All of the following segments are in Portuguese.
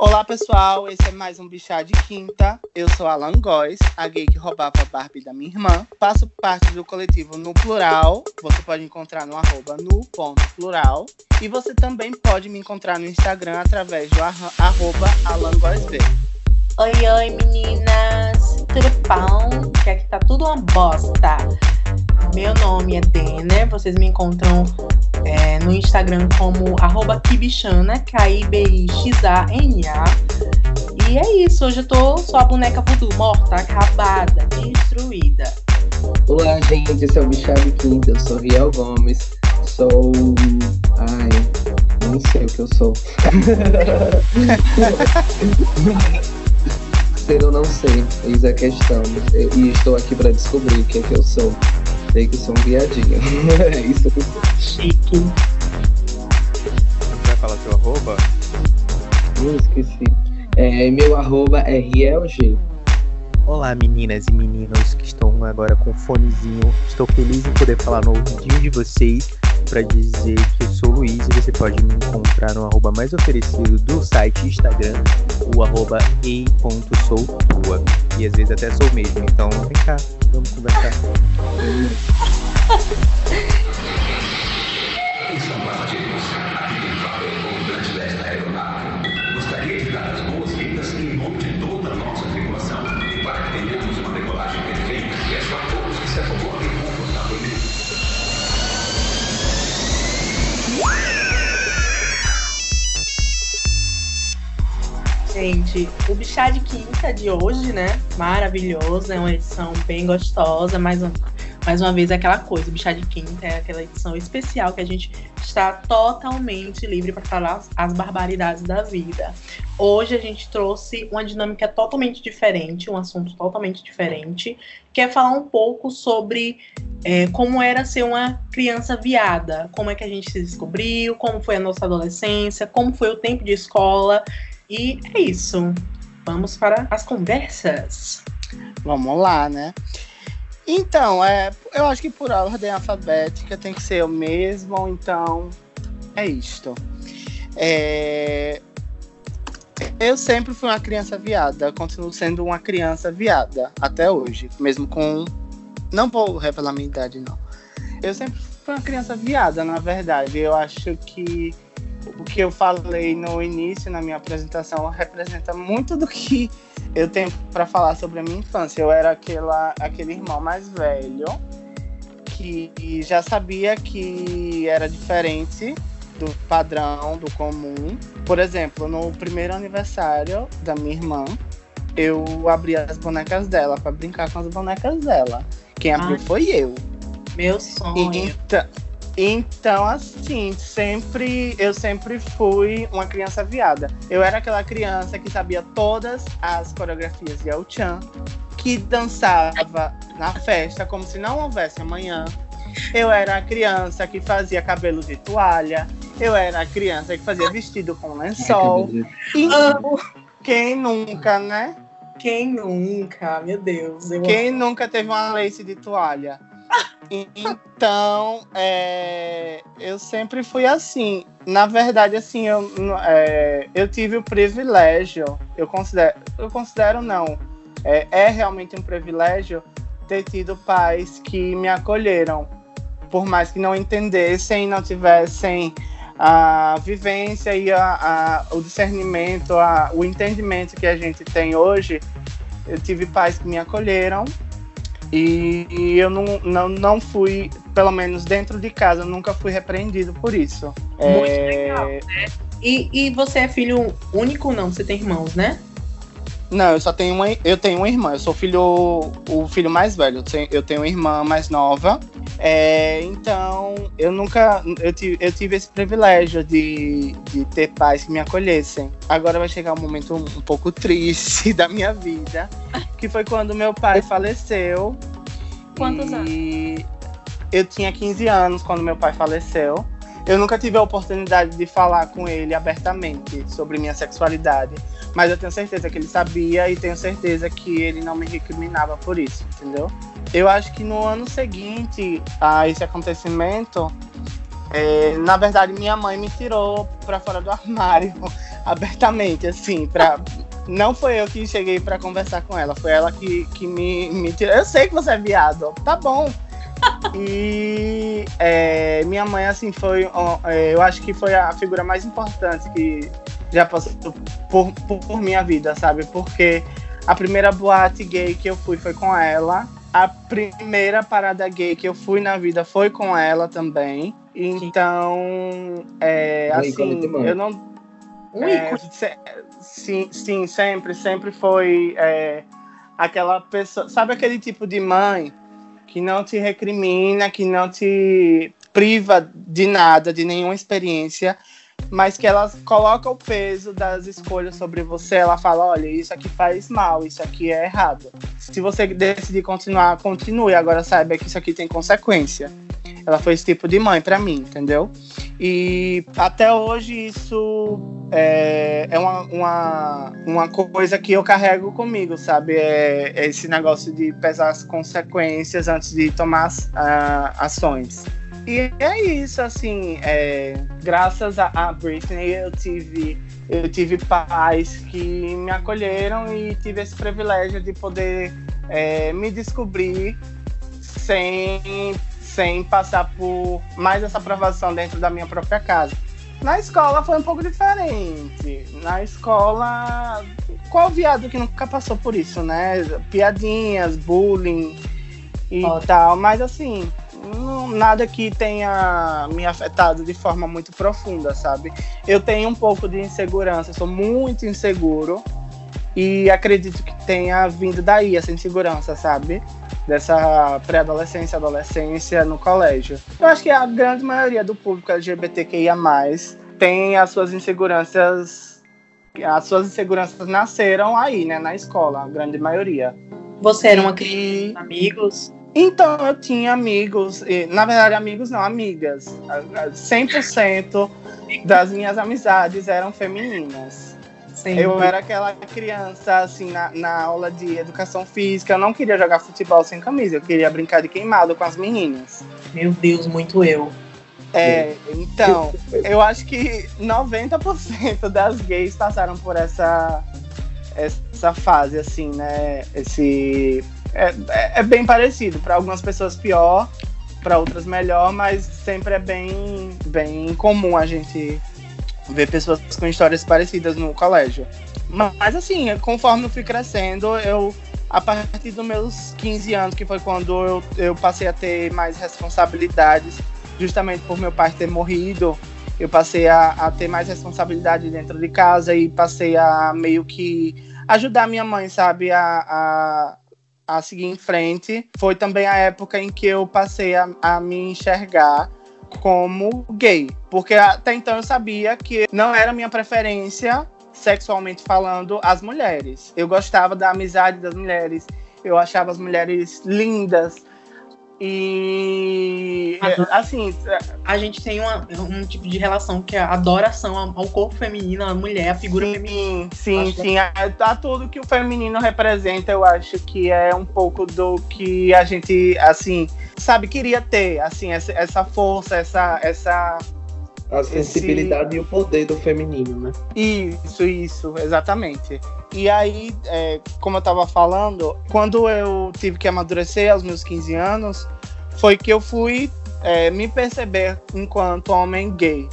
Olá, pessoal. Esse é mais um Bichá de Quinta. Eu sou Alan Góes, a gay que roubava a Barbie da minha irmã. Faço parte do coletivo No Plural. Você pode encontrar no arroba no ponto plural. E você também pode me encontrar no Instagram através do arroba Alan Góes B. Oi, oi, meninas. Tudo bom? Que aqui tá tudo uma bosta. Meu nome é Denner. Vocês me encontram é, no Instagram como arroba Kibichana, K-I-B-I-X-A-N-A. E é isso, hoje eu tô só a boneca voodoo, morta, acabada, destruída. Olá, gente, esse é o Bichado Quinta, eu sou Riel Gomes, sou. Ai, nem sei o que eu sou. Ser ou não sei, eis a questão. E estou aqui para descobrir o que é que eu sou. Sei que sou um viadinho. é isso que eu sou. Chique. Você vai falar seu arroba? Hum, esqueci. É, meu arroba é RielG. Olá, meninas e meninos que estão agora com fonezinho. Estou feliz em poder falar no ouvidinho de vocês para dizer que eu sou Luiz e você pode me encontrar no arroba mais oferecido do site Instagram, o arroba ei.soutua. E às vezes até sou mesmo, então vem cá, vamos conversar. Atenção passageiros, Gente, o Bichá de Quinta de hoje, né? Maravilhoso, é uma edição bem gostosa. Mais, um, mais uma vez, é aquela coisa: o Bichá de Quinta é aquela edição especial que a gente está totalmente livre para falar as, as barbaridades da vida. Hoje a gente trouxe uma dinâmica totalmente diferente, um assunto totalmente diferente, que é falar um pouco sobre é, como era ser uma criança viada, como é que a gente se descobriu, como foi a nossa adolescência, como foi o tempo de escola. E é isso. Vamos para as conversas. Vamos lá, né? Então, é, eu acho que por ordem alfabética tem que ser o mesmo, então é isto. É, eu sempre fui uma criança viada, continuo sendo uma criança viada até hoje, mesmo com. Não vou revelar minha idade, não. Eu sempre fui uma criança viada, na verdade. Eu acho que o que eu falei no início, na minha apresentação, representa muito do que eu tenho para falar sobre a minha infância. Eu era aquela, aquele irmão mais velho que já sabia que era diferente do padrão, do comum. Por exemplo, no primeiro aniversário da minha irmã, eu abri as bonecas dela para brincar com as bonecas dela. Quem abriu Ai. foi eu. Meu sonho. Então, então, assim, sempre eu sempre fui uma criança viada. Eu era aquela criança que sabia todas as coreografias de El Chan, que dançava na festa como se não houvesse amanhã. Eu era a criança que fazia cabelo de toalha. Eu era a criança que fazia vestido com lençol. E quem nunca, né? Quem nunca? Meu Deus. Eu Quem nunca teve uma lace de toalha? Então, é, eu sempre fui assim. Na verdade, assim, eu, é, eu tive o privilégio, eu considero, eu considero não, é, é realmente um privilégio ter tido pais que me acolheram, por mais que não entendessem, não tivessem a vivência e a, a, o discernimento, a, o entendimento que a gente tem hoje. Eu tive pais que me acolheram e, e eu não, não, não fui, pelo menos dentro de casa, nunca fui repreendido por isso. Muito É, legal, né? E, e você é filho único, não? Você tem irmãos, né? Não, eu só tenho uma, eu tenho uma irmã. Eu sou filho, o filho mais velho. Eu tenho uma irmã mais nova. É, então, eu nunca, eu tive, eu tive esse privilégio de, de ter pais que me acolhessem. Agora vai chegar um momento um, um pouco triste da minha vida, que foi quando meu pai faleceu. Quantos e Eu tinha 15 anos quando meu pai faleceu. Eu nunca tive a oportunidade de falar com ele abertamente sobre minha sexualidade, mas eu tenho certeza que ele sabia e tenho certeza que ele não me recriminava por isso, entendeu? Eu acho que no ano seguinte a esse acontecimento, é, na verdade minha mãe me tirou para fora do armário. abertamente, assim, pra. Não foi eu que cheguei pra conversar com ela, foi ela que, que me, me tirou. Eu sei que você é viado, tá bom. E é, minha mãe, assim, foi. é, Eu acho que foi a figura mais importante que já passou por, por, por minha vida, sabe? Porque a primeira boate gay que eu fui foi com ela. A primeira parada gay que eu fui na vida foi com ela também. Então, é, Um assim, eu não. Um é, se- sim, sim, sempre, sempre foi é, aquela pessoa. Sabe aquele tipo de mãe que não te recrimina, que não te priva de nada, de nenhuma experiência, mas que ela coloca o peso das escolhas sobre você. Ela fala: olha, isso aqui faz mal, isso aqui é errado. Se você decidir continuar, continue. Agora saiba que isso aqui tem consequência. Ela foi esse tipo de mãe pra mim, entendeu? E até hoje isso é, é uma, uma, uma coisa que eu carrego comigo, sabe? É, é esse negócio de pesar as consequências antes de tomar as- ações. E é isso, assim, é, graças a, a Britney eu tive, eu tive pais que me acolheram e tive esse privilégio de poder é, me descobrir sem, sem passar por mais essa aprovação dentro da minha própria casa. Na escola foi um pouco diferente. Na escola, qual viado que nunca passou por isso, né? Piadinhas, bullying e Ótimo. tal, mas assim, não- nada que tenha me afetado de forma muito profunda, sabe? Eu tenho um pouco de insegurança, sou muito inseguro e acredito que tenha vindo daí essa insegurança, sabe? Dessa pré-adolescência, adolescência no colégio. Eu acho que a grande maioria do público LGBTQIA+, tem as suas inseguranças as suas inseguranças nasceram aí, né, na escola, a grande maioria. Você era uma criança E- amigos? então, eu tinha amigos, e, na verdade, amigos não, amigas. A- a- 100% das minhas amizades eram femininas. Sempre. Eu era aquela criança, assim, na, na aula de educação física, eu não queria jogar futebol sem camisa, eu queria brincar de queimado com as meninas. Meu Deus, muito eu. É, então, eu acho que 90% das gays passaram por essa, essa fase, assim, né? Esse. É, é- é bem parecido. Para algumas pessoas pior, para outras melhor, mas sempre é bem, bem comum a gente ver pessoas com histórias parecidas no colégio. Mas assim, conforme eu fui crescendo, eu. A partir dos meus 15 anos, que foi quando eu, eu passei a ter mais responsabilidades, justamente por meu pai ter morrido, eu passei a, a ter mais responsabilidade dentro de casa e passei a meio que ajudar minha mãe, sabe, a, a, a seguir em frente. Foi também a época em que eu passei a, a me enxergar como gay, porque até então eu sabia que não era minha preferência sexualmente falando as mulheres. Eu gostava da amizade das mulheres, eu achava as mulheres lindas. E assim, A gente tem uma- um tipo de relação que é a adoração ao corpo feminino, à mulher, à figura feminina. Sim, sim, Acho sim. A, a tudo que o feminino representa, eu acho que é um pouco do que a gente, assim, sabe, queria ter, assim, essa, essa força, essa, essa. A sensibilidade e o poder do feminino, né? Isso, isso, exatamente. E aí, é, como eu tava falando, quando eu tive que amadurecer aos meus 15 anos, foi que eu fui é, me perceber enquanto homem gay.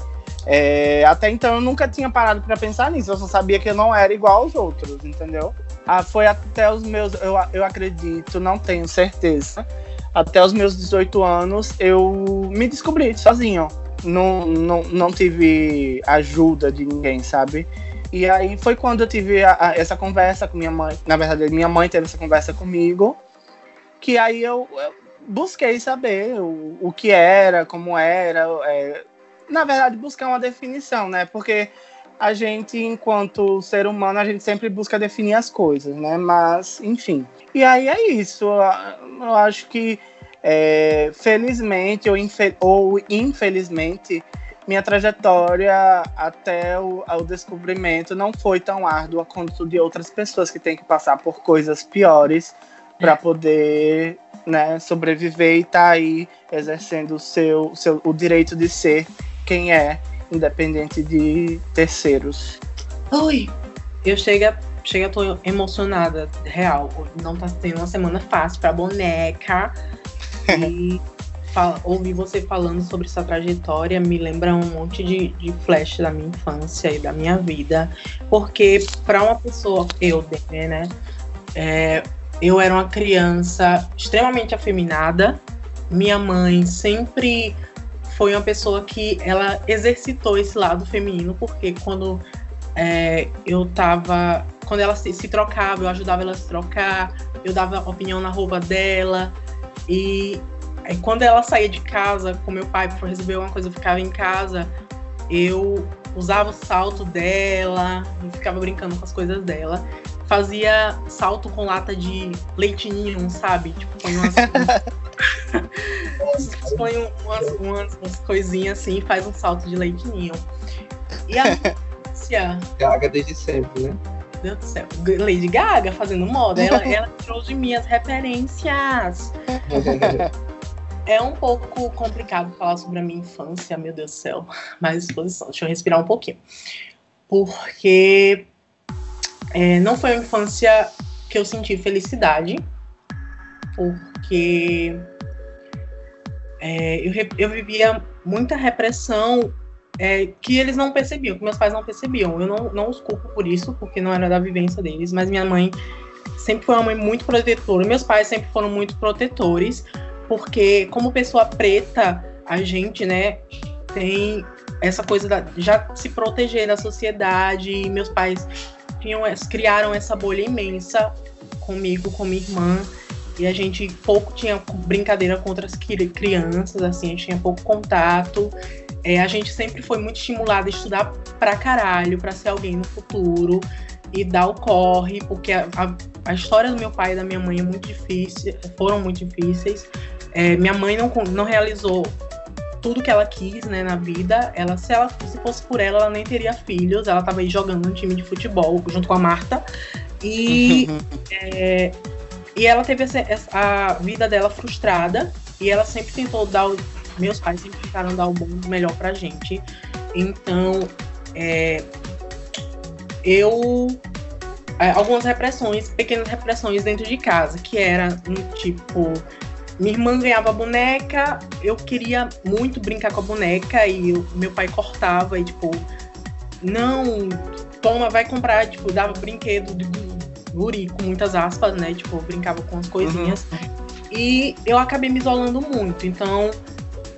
É, até então eu nunca tinha parado pra pensar nisso, eu só sabia que eu não era igual aos outros, entendeu? Ah, foi até os meus, eu, eu acredito, não tenho certeza, até os meus 18 anos eu me descobri sozinho. Não, não, não tive ajuda de ninguém, sabe? E aí foi quando eu tive a- a- essa conversa com minha mãe. Na verdade, minha mãe teve essa conversa comigo. Que aí eu, eu busquei saber o, o que era, como era. é, na verdade, buscar uma definição, né? Porque a gente, enquanto ser humano, a gente sempre busca definir as coisas, né? Mas, enfim. E aí é isso. Eu, eu acho que, é, felizmente ou, infe- ou infelizmente, minha trajetória até o, ao descobrimento não foi tão árdua quanto de outras pessoas que têm que passar por coisas piores para poder né, sobreviver e estar aí exercendo o seu, seu o direito de ser quem é, independente de terceiros. Ui, eu chega, chega, tô emocionada, real. Não tá tendo uma semana fácil pra boneca. E ouvir você falando sobre sua trajetória me lembra um monte de, de flash da minha infância e da minha vida. Porque pra uma pessoa, eu, né? é, eu era uma criança extremamente afeminada. Minha mãe sempre foi uma pessoa que ela exercitou esse lado feminino, porque quando é, eu tava. Quando ela se, se trocava, eu ajudava ela a se trocar, eu dava opinião na roupa dela. E aí, quando ela saía de casa com meu pai para resolver uma coisa, eu ficava em casa, eu usava o salto dela, ficava brincando com as coisas dela. Fazia salto com lata de leitinho, sabe? Tipo, põe umas, põe umas, umas, umas coisinhas assim e faz um salto de leitinho. E a Gaga desde sempre, né? Meu Deus do céu, Lady Gaga fazendo moda, ela, ela tirou de mim as referências. É um pouco complicado falar sobre a minha infância, meu Deus do céu. Mais exposição, deixa eu respirar um pouquinho. Porque é, não foi uma infância que eu senti felicidade, porque é, eu, eu vivia muita repressão é, que eles não percebiam, que meus pais não percebiam. Eu não, não os culpo por isso, porque não era da vivência deles, mas minha mãe sempre foi uma mãe muito protetora. Meus pais sempre foram muito protetores, porque como pessoa preta, a gente, né, tem essa coisa da, já se proteger da sociedade. E meus pais tinham, criaram essa bolha imensa comigo, com minha irmã. E a gente pouco tinha brincadeira com outras cri- crianças, assim, a gente tinha pouco contato. É, a gente sempre foi muito estimulada a estudar pra caralho, pra ser alguém no futuro e dar o corre, porque a, a, a história do meu pai e da minha mãe é muito difícil, foram muito difíceis. É, minha mãe não, não realizou tudo que ela quis, né, na vida. Ela, se ela se fosse por ela, ela nem teria filhos. Ela tava aí jogando um time de futebol junto com a Marta. E é, e ela teve essa, essa- a vida dela frustrada e ela sempre tentou dar o, meus pais sempre tentaram dar o bom e o melhor pra gente. Então, é, eu é, algumas repressões, pequenas repressões dentro de casa, que era um tipo minha irmã ganhava boneca, eu queria muito brincar com a boneca e eu- meu pai cortava e tipo, não, toma, vai comprar, tipo, dava brinquedo de gu- guri com muitas aspas, né? Tipo, brincava com as coisinhas. E eu acabei me isolando muito, então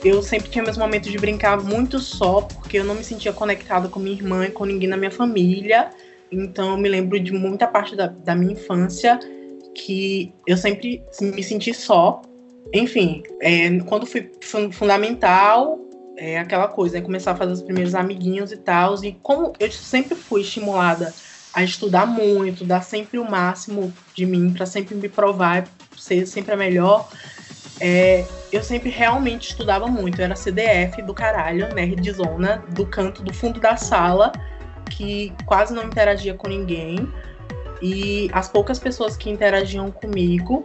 eu sempre tinha meus momentos de brincar muito só, porque eu não me sentia conectada com minha irmã e com ninguém na minha família. Então eu me lembro de muita parte da, da minha infância que eu sempre me senti só. Enfim, é, quando fui fun- fundamental, é aquela coisa, é começar a fazer os primeiros amiguinhos e tal. E como eu sempre fui estimulada a estudar muito, dar sempre o máximo de mim para sempre me provar, ser sempre a melhor, é, eu sempre realmente estudava muito. Eu era CDF do caralho, nerdzona, do canto do fundo da sala, que quase não interagia com ninguém. E as poucas pessoas que interagiam comigo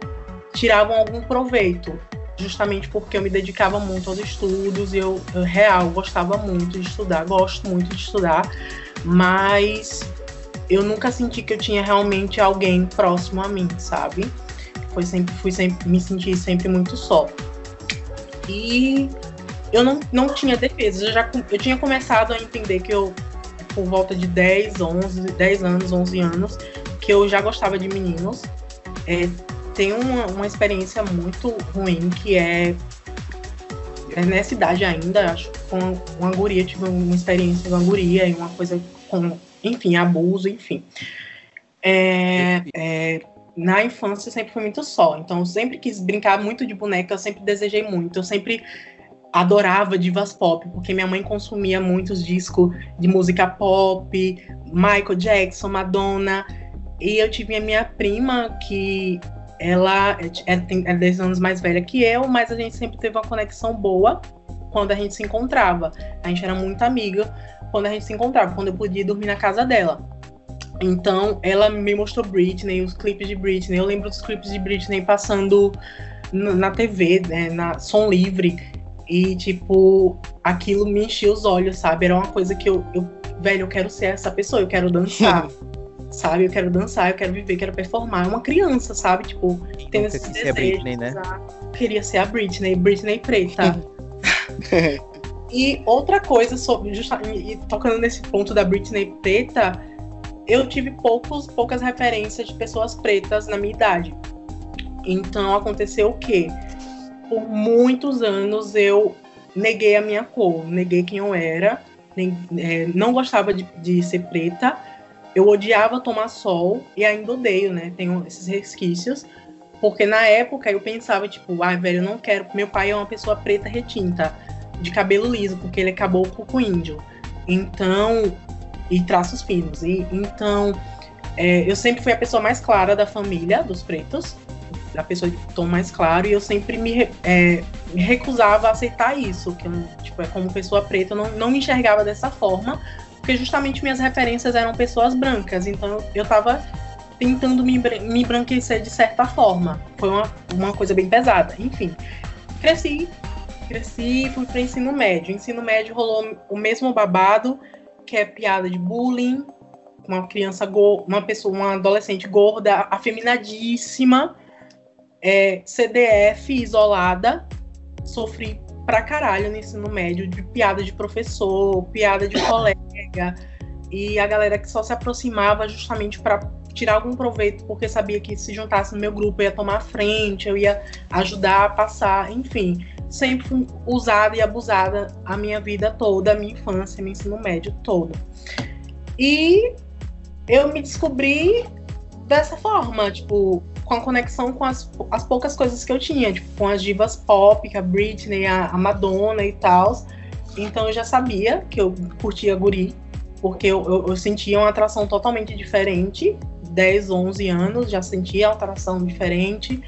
tiravam algum proveito, justamente porque eu me dedicava muito aos estudos e eu, eu real gostava muito de estudar, gosto muito de estudar, mas eu nunca senti que eu tinha realmente alguém próximo a mim, sabe? Foi sempre, fui sempre, me senti sempre muito só. E eu não, não tinha defesa. Eu, já, eu tinha começado a entender que eu, por volta de 10, 11, 10 anos, 11 anos, que eu já gostava de meninos. É, tem uma, uma experiência muito ruim que é, é nessa idade ainda, acho que com uma guria, tive uma experiência com uma guria e uma coisa com, enfim, abuso, enfim. É, é, na infância sempre fui muito só, então sempre quis brincar muito de boneca, eu sempre desejei muito, eu sempre adorava divas pop, porque minha mãe consumia muitos discos de música pop, Michael Jackson, Madonna, e eu tive a minha prima que ela é, é, tem- é 10 anos mais velha que eu, mas a gente sempre teve uma conexão boa quando a gente se encontrava. A gente era muito amiga quando a gente se encontrava, quando eu podia dormir na casa dela. Então, ela me mostrou Britney, os clipes de Britney. Eu lembro dos clipes de Britney passando na TV, né, na som livre. E, tipo, aquilo me enchia os olhos, sabe? Era uma coisa que eu, eu, velho, eu quero ser essa pessoa, eu quero dançar. sabe? Eu quero dançar, eu quero viver, quero performar. É uma criança, sabe? Tipo, tendo Nunca esse quis ser a desejo. Britney, né? ah, Queria ser a Britney, Britney preta. E outra coisa sobre justa- e tocando nesse ponto da Britney preta, eu tive poucos, poucas referências de pessoas pretas na minha idade. Então aconteceu o quê? Por muitos anos eu neguei a minha cor, neguei quem eu era, nem- é, não gostava de, de ser preta, eu odiava tomar sol e ainda odeio, né? Tenho esses resquícios. Porque na época eu pensava, tipo, ai, velho, eu não quero. Meu pai é uma pessoa preta retinta de cabelo liso, porque ele acabou com índio. Então, e traços finos. E então, é, eu sempre fui a pessoa mais clara da família dos pretos, a pessoa de tom mais claro, e eu sempre me, é, me recusava a aceitar isso, que eu, tipo, é como pessoa preta, eu não, não me enxergava dessa forma, porque justamente minhas referências eram pessoas brancas, então eu tava tentando me, me branquecer de certa forma. Foi uma, uma coisa bem pesada. Enfim, cresci, cresci fui para ensino médio. Ensino médio rolou o mesmo babado, que é piada de bullying, uma criança, uma pessoa, uma adolescente gorda, afeminadíssima, é, CDF isolada, sofri pra caralho no ensino médio de piada de professor, piada de colega, e a galera que só se aproximava justamente para tirar algum proveito, porque sabia que se juntasse no meu grupo eu ia tomar frente, eu ia ajudar a passar, enfim sempre fui usada e abusada a minha vida toda, a minha infância, meu ensino médio todo. E eu me descobri dessa forma, tipo, com a conexão com as, as poucas coisas que eu tinha, tipo, com as divas pop, a Britney, a, a Madonna e tal. Então eu já sabia que eu curtia guri, porque eu, eu, eu sentia uma atração totalmente diferente. 10, 11 anos, já sentia uma atração diferente.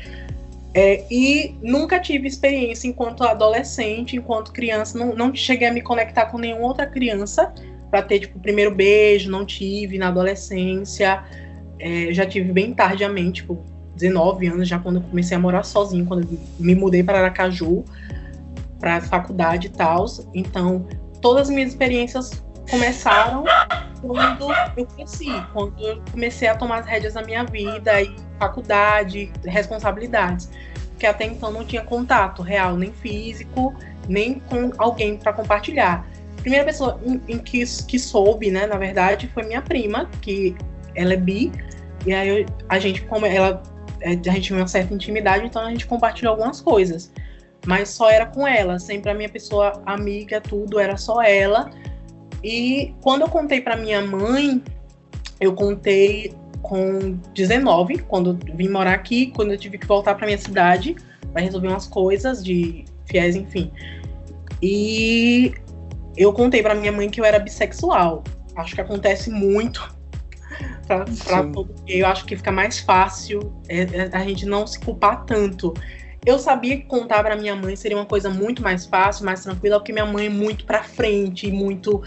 É, e nunca tive experiência enquanto adolescente, enquanto criança, não, não cheguei a me conectar com nenhuma outra criança para ter tipo o primeiro beijo, não tive na adolescência, É, já tive bem tardiamente, tipo 19 anos, já quando eu comecei a morar sozinho, quando me mudei para Aracaju, para faculdade e tal. Então, todas as minhas experiências começaram quando eu cresci, quando eu comecei a tomar as rédeas da minha vida e faculdade, responsabilidades, porque até então não tinha contato real, nem físico, nem com alguém para compartilhar. A primeira pessoa em, em que, que soube, né, na verdade, foi minha prima, que ela é bi, e aí eu- a gente, como ela, é, a gente tinha uma certa intimidade, então a gente compartilhou algumas coisas. Mas só era com ela, sempre a minha pessoa amiga, tudo, era só ela. E quando eu contei para minha mãe, eu contei com 19, quando vim morar aqui, quando eu tive que voltar para minha cidade para resolver umas coisas de fiéis, enfim. E eu contei para minha mãe que eu era bissexual. Acho que acontece muito para Sim. todo. Eu acho que fica mais fácil é, é, a gente não se culpar tanto. Eu sabia que contar para minha mãe seria uma coisa muito mais fácil, mais tranquila, porque minha mãe é muito para frente, muito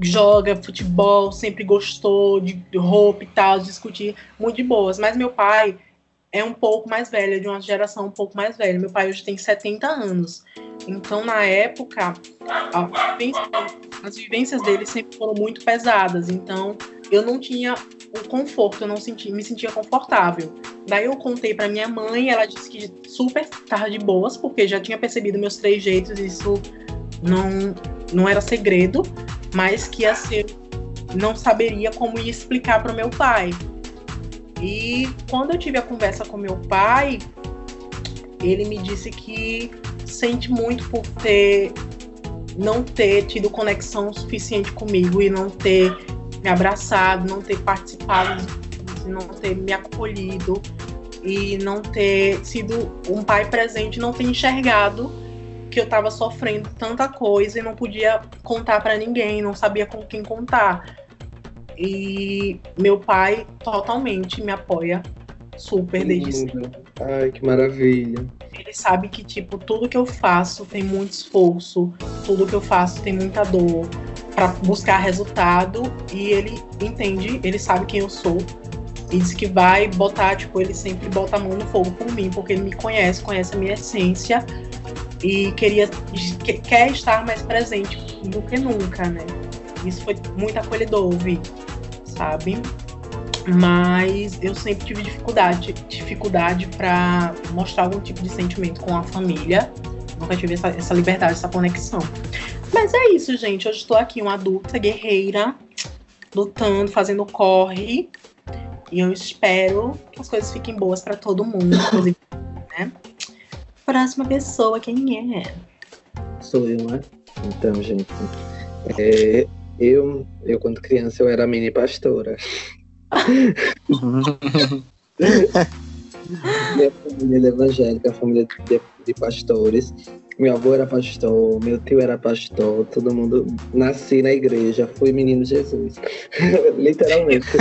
joga futebol, sempre gostou de roupa e tal, discutir muito de boas. Mas meu pai é um pouco mais velho, é de uma geração um pouco mais velha. Meu pai hoje tem 70 anos. Então, na época, vivência- as vivências dele sempre foram muito pesadas. Então, eu não tinha o conforto, eu não senti, me sentia confortável. Daí eu contei pra minha mãe, ela disse que super tava de boas, porque já tinha percebido meus três jeitos, isso não, não era segredo, mas que ser, não saberia como ia explicar para meu pai. E quando eu tive a conversa com meu pai, ele me disse que sente muito por ter não ter tido conexão suficiente comigo e não ter me abraçado, não ter participado, não ter me acolhido e não ter sido um pai presente, não ter enxergado que eu estava sofrendo tanta coisa e não podia contar para ninguém, não sabia com quem contar. E meu pai totalmente me apoia super desde sempre. Ai, que maravilha. Ele sabe que, tipo, tudo que eu faço tem muito esforço, tudo que eu faço tem muita dor para buscar resultado e ele entende, ele sabe quem eu sou e diz que vai botar, tipo, ele sempre bota a mão no fogo por mim, porque ele me conhece, conhece a minha essência e queria que- quer estar mais presente do que nunca, né? Isso foi muito acolhedor ouvir, sabe? Mas eu sempre tive dificuldade, dificuldade para mostrar algum tipo de sentimento com a família. Nunca tive essa, essa liberdade, essa conexão. Mas é isso, gente. Hoje estou aqui, uma adulta guerreira, lutando, fazendo corre. E eu espero que as coisas fiquem boas para todo mundo, inclusive, né? Próxima pessoa, quem é? Sou eu, né? Então, gente. é, eu, eu, quando criança, eu era mini pastora. Minha família é evangélica, família de, de pastores. Meu avô era pastor, meu tio era pastor, todo mundo nasci na igreja, fui menino Jesus. Literalmente.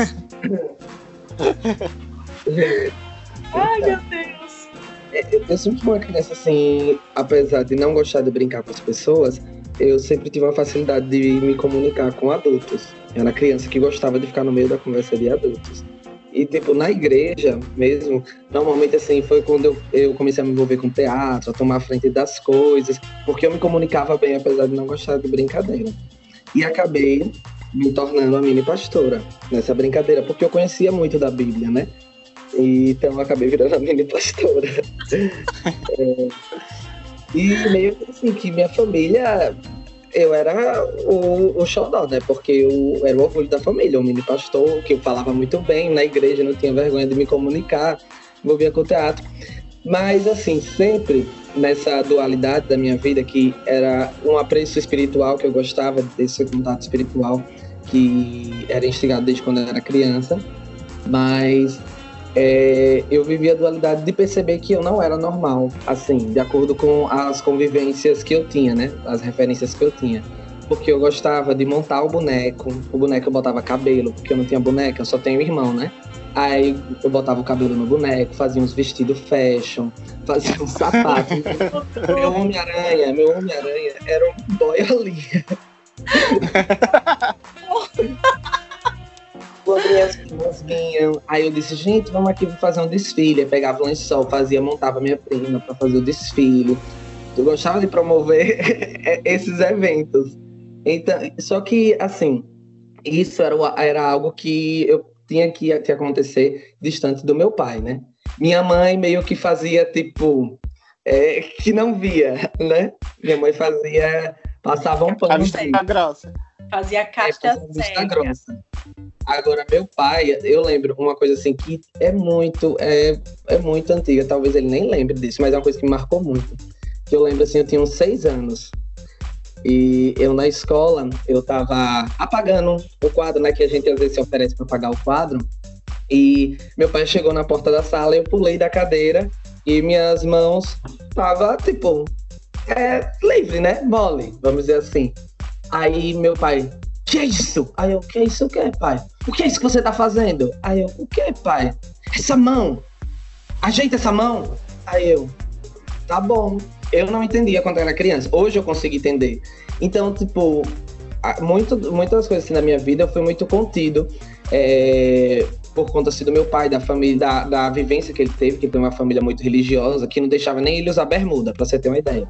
Ai, meu Deus! Eu sempre fui uma criança assim, apesar de não gostar de brincar com as pessoas, eu sempre tive uma facilidade de me comunicar com adultos. Eu era criança que gostava de ficar no meio da conversa de adultos. E, tipo, na igreja mesmo, normalmente, assim, foi quando eu, eu comecei a me envolver com teatro, a tomar a frente das coisas, porque eu me comunicava bem, apesar de não gostar de brincadeira. E acabei me tornando a mini pastora nessa brincadeira, porque eu conhecia muito da Bíblia, né? Então, eu acabei virando a mini pastora. é, e meio que assim, que minha família eu era o, o xodó, né? Porque eu era o orgulho da família, o mini pastor, que eu falava muito bem na igreja, não tinha vergonha de me comunicar, envolvia com o teatro. Mas, assim, sempre nessa dualidade da minha vida, que era um apreço espiritual, que eu gostava desse contato espiritual, que era instigado desde quando eu era criança, mas é, eu vivia a dualidade de perceber que eu não era normal, assim, de acordo com as convivências que eu tinha, né? As referências que eu tinha. Porque eu gostava de montar o boneco, o boneco eu botava cabelo, porque eu não tinha boneca, eu só tenho irmão, né? Aí eu botava o cabelo no boneco, fazia uns vestidos fashion, fazia uns sapatos. meu Homem-Aranha, meu Homem-Aranha era um boiolinha. minhas primas vinham, aí eu disse, gente, vamos aqui fazer um desfile. Eu pegava o lençol, fazia, montava minha prima para fazer o desfile. Eu gostava de promover esses eventos. Então, só que, assim, isso era, era algo que eu tinha que, que acontecer distante do meu pai, né? Minha mãe meio que fazia, tipo, é, que não via, né? Minha mãe fazia, passava um pano. A grossa. Fazia caixa é, grossa. Agora, meu pai, eu lembro uma coisa assim que é muito, é, é muito antiga, talvez ele nem lembre disso, mas é uma coisa que me marcou muito. Que eu lembro assim, eu tinha uns seis anos. E eu na escola, eu tava apagando o quadro, né? Que a gente às vezes se oferece para apagar o quadro. E meu pai chegou na porta da sala, eu pulei da cadeira e minhas mãos tava tipo é, livre, né? Mole, vamos dizer assim. Aí meu pai, que é isso? Aí eu, que é isso o que, pai? O que é isso que você tá fazendo? Aí eu, o que, pai? Essa mão. Ajeita essa mão. Aí eu, tá bom. Eu não entendia quando era criança. Hoje eu consigo entender. Então, tipo, muito, muitas coisas assim na minha vida eu fui muito contido. É, por conta assim, do meu pai, da família, da, da vivência que ele teve, que tem uma família muito religiosa, que não deixava nem ele usar bermuda, pra você ter uma ideia.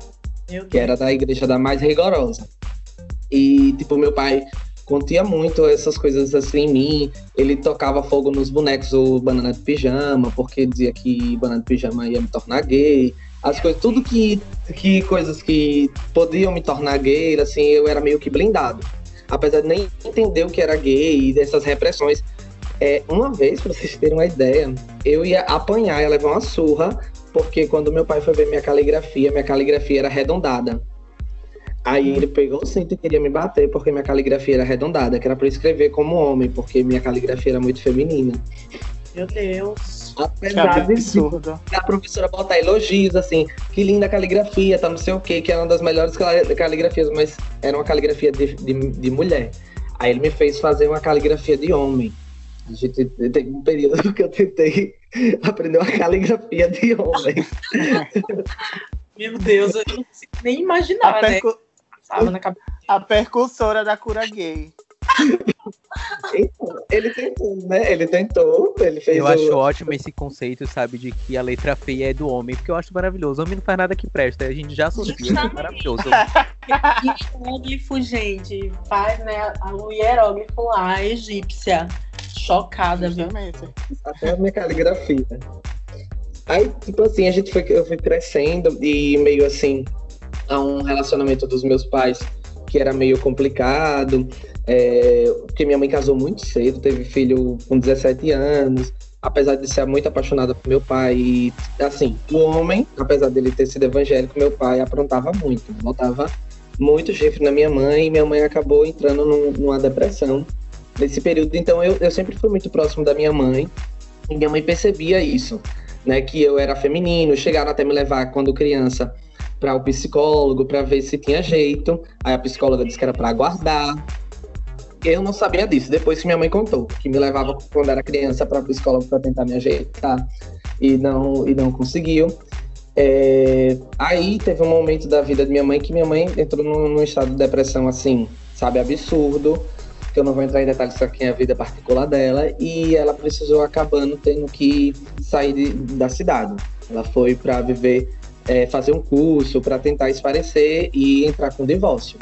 Que era da igreja da mais rigorosa. E, tipo, meu pai contia muito essas coisas assim em mim. Ele tocava fogo nos bonecos, o Banana de Pijama, porque dizia que Banana de Pijama ia me tornar gay. As coisas, tudo que, que coisas que podiam me tornar gay, assim, eu era meio que blindado. Apesar de nem entender o que era gay e dessas repressões. É, uma vez, pra vocês terem uma ideia, eu ia apanhar, ia levar uma surra, porque quando meu pai foi ver minha caligrafia, minha caligrafia era arredondada. Aí ele pegou o cinto e queria me bater porque minha caligrafia era arredondada, que era para escrever como homem, porque minha caligrafia era muito feminina. Meu Deus. Apesar de a professora botar elogios, assim, que linda caligrafia, tá não sei o quê, que era uma das melhores caligrafias, mas era uma caligrafia de, de, de mulher. Aí ele me fez fazer uma caligrafia de homem. A gente tem um período que eu tentei aprender uma caligrafia de homem. Meu Deus, eu não consigo nem imaginar, a né? Percu na cabeça. A percussora da cura gay. ele tentou, né? Ele tentou, ele fez Eu o... acho ótimo esse conceito, sabe, de que a letra feia é do homem, porque eu acho maravilhoso. O homem não faz nada que presta, a gente já assistiu, é maravilhoso. hieróglifo, gente. Faz, né? O hieróglifo lá, egípcia. Chocada, viu? Justamente. Até a minha caligrafia. Aí, tipo assim, a gente foi, eu fui crescendo e meio assim, a um relacionamento dos meus pais que era meio complicado, é, porque minha mãe casou muito cedo, teve filho com 17 anos, apesar de ser muito apaixonada por meu pai. E, assim, o homem, apesar dele ter sido evangélico, meu pai aprontava muito, botava muito chifre na minha mãe e minha mãe acabou entrando num- numa depressão nesse período. Então, eu, eu sempre fui muito próximo da minha mãe e minha mãe percebia isso, né? Que eu era feminino, chegaram até me levar quando criança para o psicólogo para ver se tinha jeito. Aí a psicóloga disse que era para aguardar. Eu não sabia disso, depois que minha mãe contou, que me levava quando era criança para psicólogo para tentar me ajeitar e não, e não conseguiu. É, aí teve um momento da vida de minha mãe que minha mãe entrou num, num estado de depressão assim, sabe, absurdo, que eu não vou entrar em detalhes aqui é a vida particular dela, e ela precisou acabando tendo que sair de- da cidade. Ela foi para viver, é, fazer um curso para tentar esparecer e entrar com divórcio.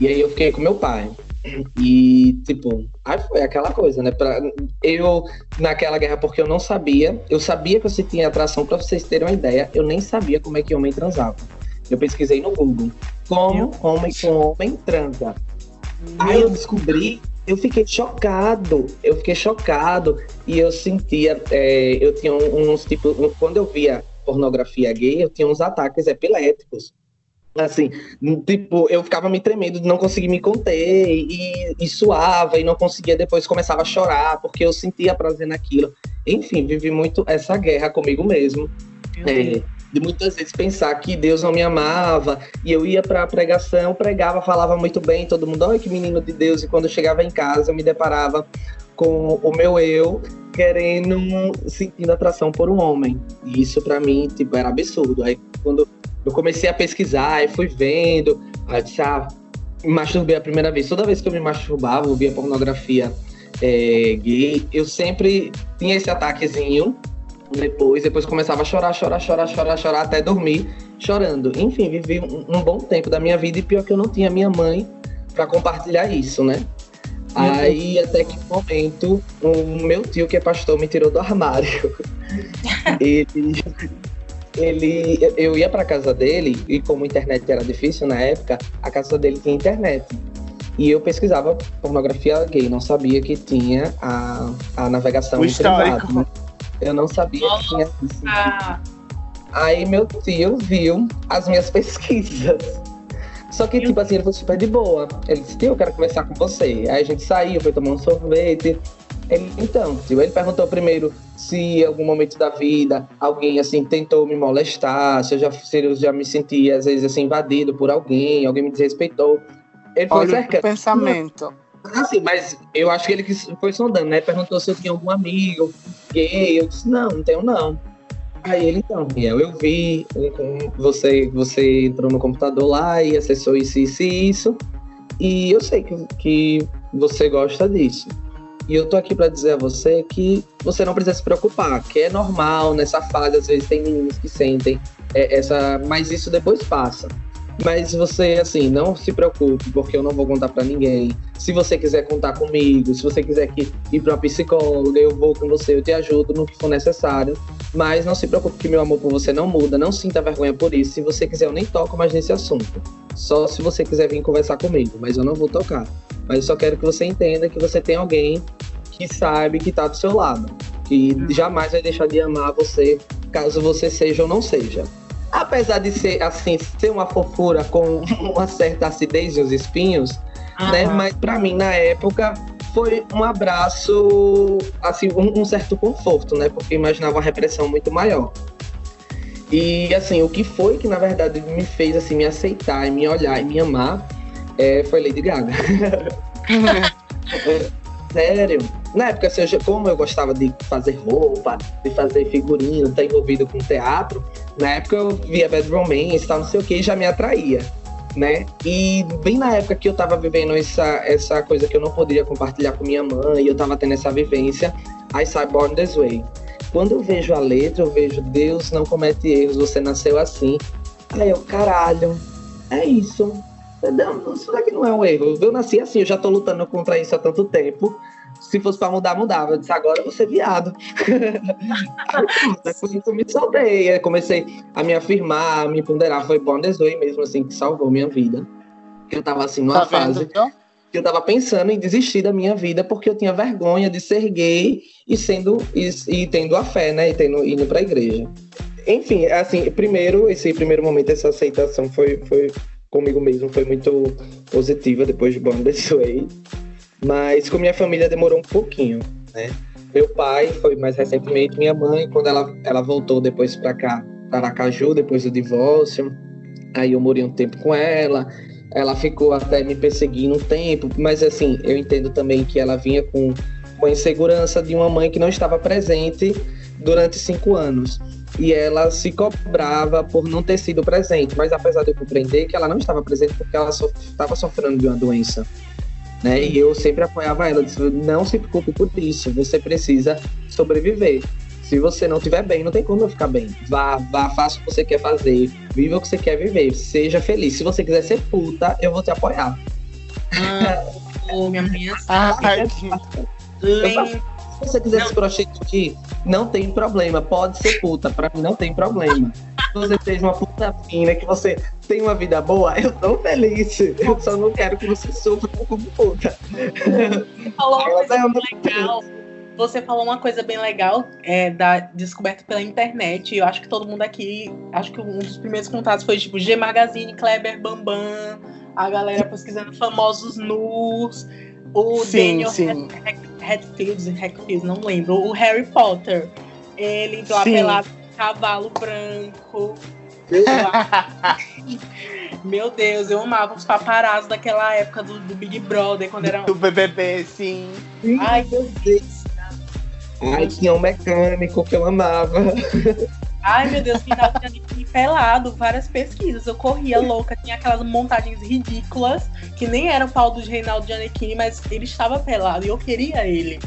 E aí eu fiquei com meu pai. E, tipo, aí foi aquela coisa, né? Pra, eu, naquela guerra, porque eu não sabia, eu sabia que eu sentia atração, pra vocês terem uma ideia, eu nem sabia como é que homem transava. Eu pesquisei no Google, como homem com homem transa. Aí eu descobri, eu fiquei chocado, eu fiquei chocado e eu sentia, é, eu tinha uns tipo, quando eu via pornografia gay, eu tinha uns ataques epiléticos. Assim, tipo, eu ficava me tremendo de não conseguir me conter e, e suava e não conseguia depois começava a chorar porque eu sentia prazer naquilo. Enfim, vivi muito essa guerra comigo mesmo. É, de muitas vezes pensar que Deus não me amava e eu ia para a pregação, pregava, falava muito bem, todo mundo, olha que menino de Deus, e quando eu chegava em casa eu me deparava com o meu eu querendo, sentindo atração por um homem. E isso para mim, tipo, era absurdo. Aí quando eu comecei a pesquisar e fui vendo, aí disse, ah, me masturbei a primeira vez. Toda vez que eu me masturbava, eu via pornografia é, gay, eu sempre tinha esse ataquezinho depois, depois começava a chorar, chorar, chorar, chorar, chorar até dormir, chorando. Enfim, vivi um, um bom tempo da minha vida e pior que eu não tinha minha mãe para compartilhar isso, né? Aí até que um momento o meu tio que é pastor me tirou do armário. ele, ele, eu ia para casa dele e como a internet era difícil na época, a casa dele tinha internet. E eu pesquisava pornografia gay, não sabia que tinha a, a navegação O em privado, histórico. né? Eu não sabia que tinha isso. Aí meu tio viu as minhas pesquisas. Só que, tipo assim, ele foi super de boa. Ele disse, tio, eu quero conversar com você. Aí a gente saiu, foi tomar um sorvete. Ele, então, tio, ele perguntou primeiro se em algum momento da vida alguém, assim, tentou me molestar, se eu já, se eu já me sentia, às vezes, assim, invadido por alguém, alguém me desrespeitou. Ele foi Olha o cercando. pensamento. Assim, mas eu acho que ele foi sondando, né? Perguntou se eu tinha algum amigo gay. Eu disse, não, não tenho não. Aí ele, então, Miel, eu vi você, você entrou no computador lá e acessou isso, isso e isso. E eu sei que, que você gosta disso. E eu tô aqui pra dizer a você que você não precisa se preocupar, que é normal nessa fase, às vezes tem meninos que sentem é, essa. Mas isso depois passa. Mas você, assim, não se preocupe, porque eu não vou contar pra ninguém. Se você quiser contar comigo, se você quiser que ir pra uma psicóloga, eu vou com você, eu te ajudo no que for necessário. Mas não se preocupe que meu amor por você não muda, não sinta vergonha por isso. Se você quiser, eu nem toco mais nesse assunto. Só se você quiser vir conversar comigo, mas eu não vou tocar. Mas eu só quero que você entenda que você tem alguém que sabe que tá do seu lado. Que jamais vai deixar de amar você, caso você seja ou não seja. Apesar de ser, assim, ser uma fofura com uma certa acidez e uns espinhos, né? Mas pra mim, na época, foi um abraço, assim, um, um certo conforto, né? Porque imaginava uma repressão muito maior. E, assim, o que foi que, na verdade, me fez, assim, me aceitar e me olhar e me amar é, foi Lady Gaga. Sério. Na época, assim, como eu gostava de fazer roupa, de fazer figurino, estar envolvido com teatro, na época eu via Bad Romance tal, não sei o que, já me atraía né? E bem na época que eu tava vivendo essa, essa coisa que eu não poderia compartilhar com minha mãe, e eu tava tendo essa vivência, I saw Born This Way. Quando eu vejo a letra, eu vejo Deus não comete erros, você nasceu assim. Aí eu, caralho, é isso. Entendeu? Isso daqui não é um erro. Eu nasci assim, eu já tô lutando contra isso há tanto tempo. Se fosse pra mudar, mudava. Eu disse, agora eu vou ser viado. Depois eu me soltei. Aí comecei a me afirmar, a me ponderar. Foi bom Desoi mesmo, assim, que salvou minha vida. Eu tava assim, numa Tá fase vendo? viu? que eu tava pensando em desistir da minha vida porque eu tinha vergonha de ser gay e sendo e, e tendo a fé, né? E tendo, indo pra igreja. Enfim, assim, primeiro, esse primeiro momento, essa aceitação foi, foi comigo mesmo, foi muito positiva depois de Born This Way. Mas com minha família demorou um pouquinho, né? Meu pai foi mais recentemente, minha mãe, quando ela, ela voltou depois pra cá, para Aracaju, depois do divórcio. Aí eu morei um tempo com ela. Ela ficou até me perseguindo um tempo, mas assim, eu entendo também que ela vinha com uma insegurança de uma mãe que não estava presente durante cinco anos. E ela se cobrava por não ter sido presente, mas apesar de eu compreender que ela não estava presente porque ela estava sofrendo de uma doença. Né? E eu sempre apoiava ela, disse, não se preocupe por isso, você precisa sobreviver. Se você não estiver bem, não tem como eu ficar bem. Vá, vá, faça o que você quer fazer, viva o que você quer viver, seja feliz. Se você quiser ser puta, eu vou te apoiar. Ah, ô, minha mãe é. Ai, Lem- Se você quiser se prostituir, não tem problema. Pode ser puta, pra mim não tem problema. Se você seja uma puta fina, que você tem uma vida boa, eu tô feliz. Eu só não quero que você sofra como puta. Você falou uma coisa uma bem legal. Você falou uma coisa bem legal, é, da descoberta pela internet. Eu acho que todo mundo aqui, acho que um dos primeiros contatos foi tipo G Magazine, Kleber Bambam, a galera pesquisando famosos nus, o Sim, Daniel sim. Redfield, Redfield, não lembro, o Harry Potter. Ele lá Sim. pelado com cavalo branco. Meu Deus, eu amava os paparazzi daquela época do, do Big Brother, quando era. do BBB, sim. Ai, meu Deus. Ai, tinha um mecânico que eu amava. Ai, meu Deus, final de pelado, várias pesquisas. Eu corria louca, tinha aquelas montagens ridículas, que nem era o pau do Reinaldo Giannichini, mas ele estava pelado e eu queria ele.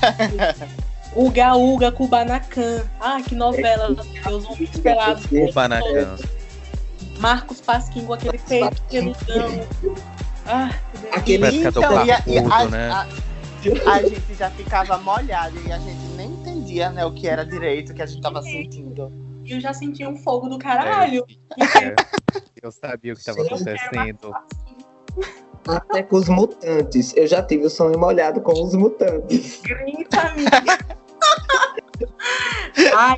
Uga Uga Kubanacan. Ah, que novela, meu Deus, homens pelados. Kubanacan. Marcos Pasquim com aquele peito peludão. Ah, que delícia. Aquele- Então, e a, e a- né? a- a gente já ficava molhada e a gente nem entendia né, o que era direito, o que a gente tava sentindo. E eu já senti um fogo do caralho. É, eu sabia o que estava Sim. acontecendo. Até com os mutantes. Eu já tive o sonho molhado com os mutantes. Grita, amiga. Ai,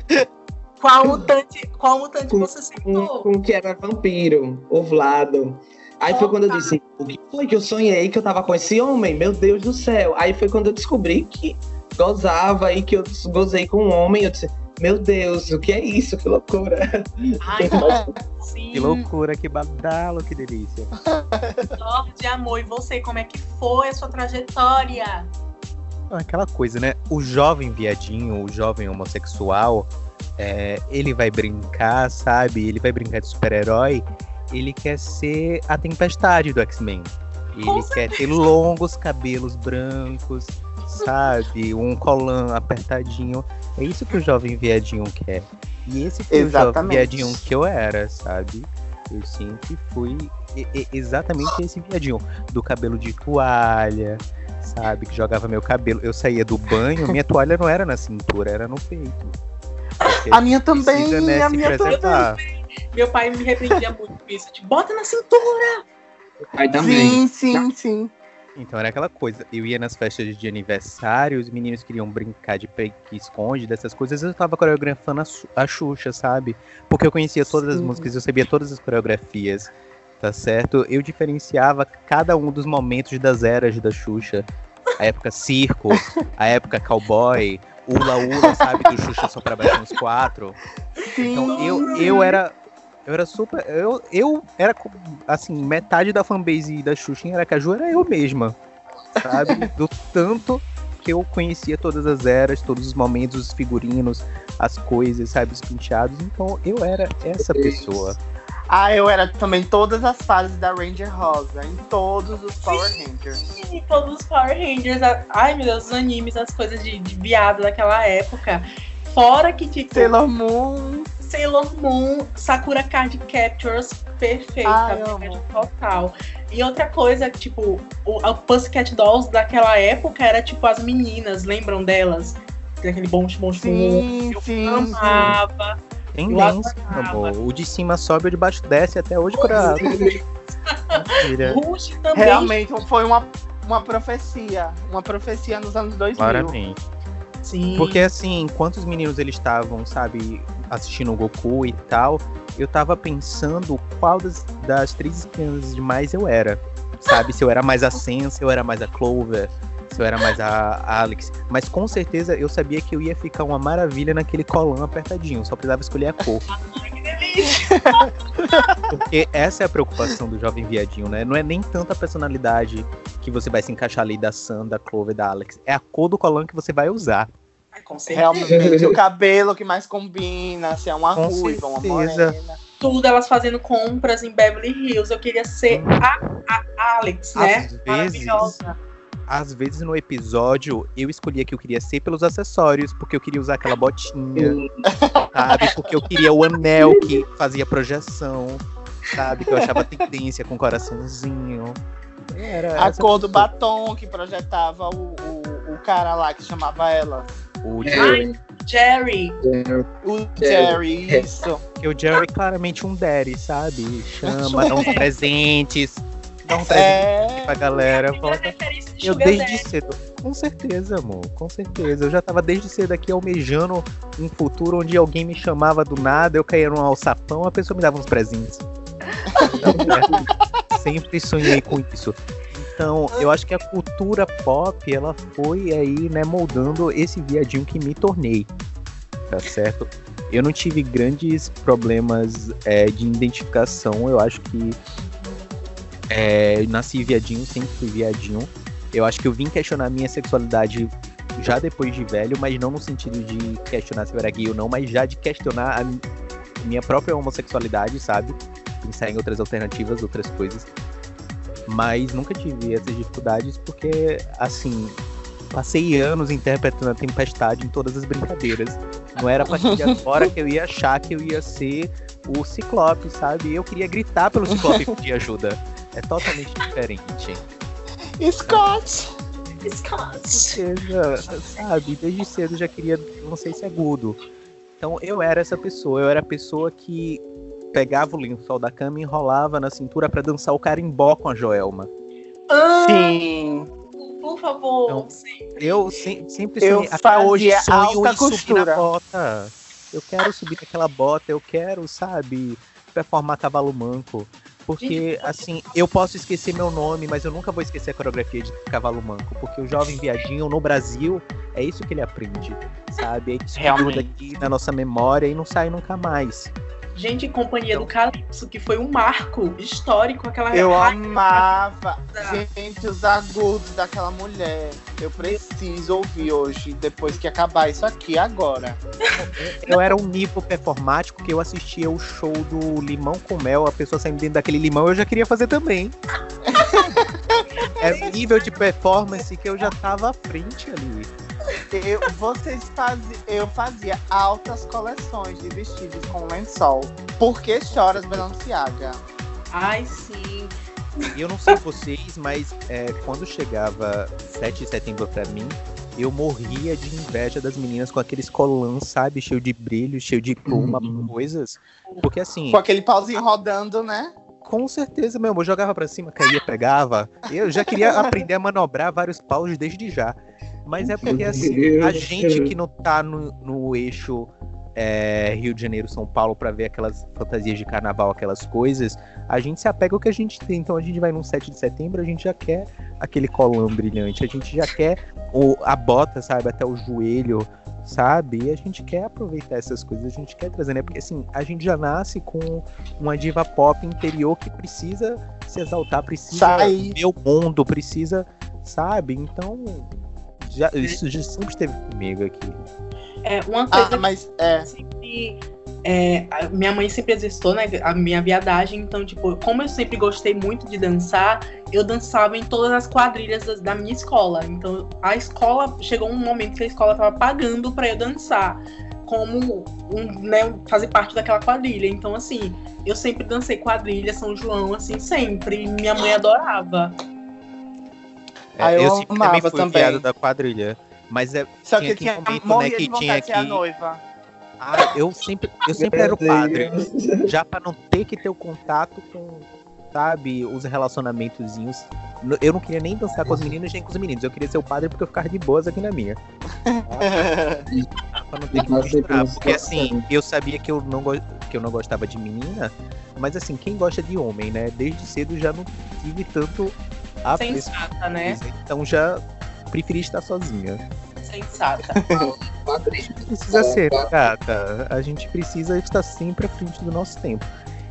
qual mutante, qual mutante você Com, citou? com que era vampiro, o Vlado. Aí foi quando eu disse, o que foi que eu sonhei que eu tava com esse homem? Meu Deus do céu. Aí foi quando eu descobri que gozava e que eu gozei com um homem. Eu disse, meu Deus, o que é isso? Que loucura. Ai, sim. Que loucura, que badalo, que delícia. de amor. E você, como é que foi a sua trajetória? Aquela coisa, né? O jovem viadinho, o jovem homossexual, é, ele vai brincar, sabe? Ele vai brincar de super-herói. Ele quer ser a tempestade do X-Men. Ele Com quer ter longos cabelos brancos, sabe? Um colã apertadinho. É isso que o jovem viadinho quer. E esse foi o jovem Exatamente. viadinho que eu era, sabe? Eu sempre fui exatamente esse viadinho. Do cabelo de toalha, sabe? Que jogava meu cabelo. Eu saía do banho, minha toalha não era na cintura, era no peito. A minha também, precisa, né, a minha também. Meu pai me repreendia muito com isso. Tipo, bota na cintura. Aí também. Sim, sim, sim. Então era aquela coisa, eu ia nas festas de aniversário, os meninos queriam brincar de pegue-esconde, dessas coisas, eu tava coreografando a, Xuxa, sabe? Porque eu conhecia todas as Sim. músicas, eu sabia todas as coreografias, tá certo? Eu diferenciava cada um dos momentos das eras da Xuxa. A época circo, a época cowboy, ula ula, sabe? Que o Xuxa só trabalha nos quatro. Sim. Então eu, eu era. Eu era super. Eu, eu era assim, metade da fanbase da Xuxa em Aracaju era eu mesma. Sabe? Do tanto que eu conhecia todas as eras, todos os momentos, os figurinos, as coisas, sabe? Os penteados. Então eu era essa pessoa. Ah, eu era também todas as fases da Ranger Rosa, em todos os Power Rangers. E todos os Power Rangers. Ai, meu Deus, os animes, as coisas de, de viado daquela época. Fora que, tipo, Sailor Moon. Sailor Moon, Sakura Card Captures, perfeita, Ai, total. E outra coisa, tipo, o, a Pussycat Dolls daquela época era tipo as meninas, lembram delas? Daquele bom bom Sim, Eu sim, sim. amava. Adorava. meu amor. O de cima sobe, o de baixo desce, até hoje. Rush também. Realmente foi uma, uma profecia. Uma profecia nos anos 2000. Claramente. Sim. Porque assim, enquanto os meninos eles estavam, sabe, assistindo o Goku e tal, eu tava pensando qual das, das três crianças demais eu era. Sabe, se eu era mais a Sen, se eu era mais a Clover, se eu era mais a Alex. Mas com certeza eu sabia que eu ia ficar uma maravilha naquele colão apertadinho, só precisava escolher a cor. Porque essa é a preocupação do jovem viadinho, né? Não é nem tanta a personalidade que você vai se encaixar ali da Sam, da Clover, da Alex. É a cor do colão que você vai usar. Com certeza. Realmente, o cabelo que mais combina, se é uma Com ruiva, uma morena. Tudo elas fazendo compras em Beverly Hills. Eu queria ser a, a Alex, né? Às vezes, Maravilhosa. às vezes no episódio, eu escolhia que eu queria ser pelos acessórios, porque eu queria usar aquela botinha, sabe? Porque eu queria o anel que fazia projeção, sabe? Que eu achava tendência com coraçãozinho. Era A cor do batom que projetava o, o, o cara lá que chamava ela. O É. Jerry, Ai, Jerry. O Jerry, isso. que o Jerry é claramente um daddy, sabe? Chama, dá uns presentes, dá um presente É. pra galera. Fala, de Eu desde Daddy. cedo. Com certeza, amor. Com certeza. Eu já tava desde cedo aqui almejando um futuro onde alguém me chamava do nada, eu caía num alçapão, a pessoa me dava uns presentes. É, sempre sonhei com isso. Então, eu acho que a cultura pop, ela foi aí, né, moldando esse viadinho que me tornei. Tá certo? Eu não tive grandes problemas é, de identificação. Eu acho que é, nasci viadinho, sempre fui viadinho. Eu acho que eu vim questionar minha sexualidade já depois de velho, mas não no sentido de questionar se eu era gay ou não, mas já de questionar a mi- minha própria homossexualidade, sabe? Pensar em outras alternativas, outras coisas. Mas nunca tive essas dificuldades porque, assim, passei anos interpretando a tempestade em todas as brincadeiras. Não era a partir de agora que eu ia achar que eu ia ser o Ciclope, sabe? Eu queria gritar pelo Ciclope pedir ajuda. É totalmente diferente. Scott! Scott. certeza, sabe? Desde cedo eu já queria, não sei se é agudo. Então eu era essa pessoa, eu era a pessoa que pegava o lençol da cama e enrolava na cintura pra dançar o carimbó com a Joelma. Ah, Sim. por favor. Sim. Eu se- sempre Eu sonhei, até hoje sonho alta costura. na bota. Eu quero subir naquela bota, eu quero, sabe, performar cavalo manco. Porque, assim, eu posso esquecer meu nome, mas eu nunca vou esquecer a coreografia de cavalo manco. Porque o jovem viadinho no Brasil, é isso que ele aprende, sabe? É isso que Realmente. aqui na nossa memória e não sai nunca mais. Gente, Companhia Então- do Calypso, que foi um marco histórico, aquela Eu amava. da- Gente, os agudos daquela mulher. Eu preciso ouvir hoje, depois que acabar isso aqui, agora. Eu era um nível performático que eu assistia o show do Limão com Mel, a pessoa saindo dentro daquele limão, eu já queria fazer também. Era um nível de performance que eu já tava à frente ali. Eu, vocês faziam, eu fazia altas coleções de vestidos com lençol. Por que choras, Balenciaga? Ai, sim. E eu não sei vocês, mas é, quando chegava 7 de setembro pra mim, eu morria de inveja das meninas com aqueles colãs, sabe? Cheio de brilho, cheio de pluma, coisas. Porque assim, Com aquele pauzinho rodando, né? com certeza mesmo, eu jogava pra cima, caía, pegava. Eu já queria aprender a manobrar vários paus desde já. Mas é porque assim, a gente que não tá no, no eixo é, Rio de Janeiro, São Paulo, pra ver aquelas fantasias de carnaval, aquelas coisas, a gente se apega ao que a gente tem. Então a gente vai num 7 de setembro, a gente já quer aquele colão brilhante, a gente já quer o, a bota, sabe, até o joelho, sabe? E a gente quer aproveitar essas coisas, a gente quer trazer, né? Porque assim, a gente já nasce com uma diva pop interior que precisa se exaltar, precisa Sair. ver o mundo, precisa, sabe? Então, já, isso já sempre esteve comigo aqui. É, uma coisa Ah, mas é. sempre. é, a minha mãe sempre exercitou, né? A minha viadagem. Então, tipo, como eu sempre gostei muito de dançar, eu dançava em todas as quadrilhas das- da, minha escola. Então, a escola chegou um momento que a escola tava pagando pra eu dançar. como um, né, fazer parte daquela quadrilha. Então, assim, eu sempre dancei quadrilha São João, assim, sempre. Minha mãe adorava. Ah, eu eu sempre também fui também. viado da quadrilha. Mas é, Só tinha que tinha momento, né, morria de que vontade tinha de ser a que... noiva. Ah, eu sempre, eu sempre era o padre. Já pra não ter que ter o contato com, sabe, os relacionamentozinhos. Eu não queria nem dançar com as meninas nem com os meninos. Eu queria ser o padre porque eu ficava de boas aqui na minha. Pra não ter que misturar. Porque assim, eu sabia que eu, não que eu não gostava de menina. Mas assim, quem gosta de homem, né? Desde cedo já não tive tanto apreço. Sensata, né? Então já preferi estar sozinha. Sensata. Quadrilha. Precisa É, ser, tá. gata. A gente precisa estar sempre à frente do nosso tempo.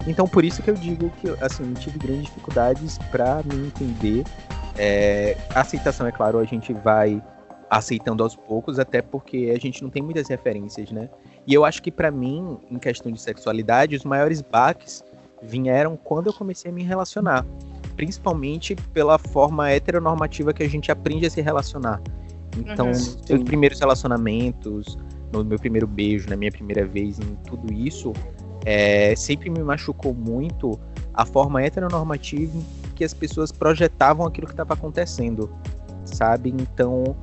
Então, por isso que eu digo que, assim, eu tive grandes dificuldades para me entender. É, a aceitação, é claro, a gente vai aceitando aos poucos, até porque a gente não tem muitas referências, né? E eu acho que para mim, em questão de sexualidade, os maiores baques vieram quando eu comecei a me relacionar, principalmente pela forma heteronormativa que a gente aprende a se relacionar. Então, Uhum. meus primeiros relacionamentos, no meu primeiro beijo, na minha primeira vez, em tudo isso, é, sempre me machucou muito a forma heteronormativa em que as pessoas projetavam aquilo que estava acontecendo, sabe? Então,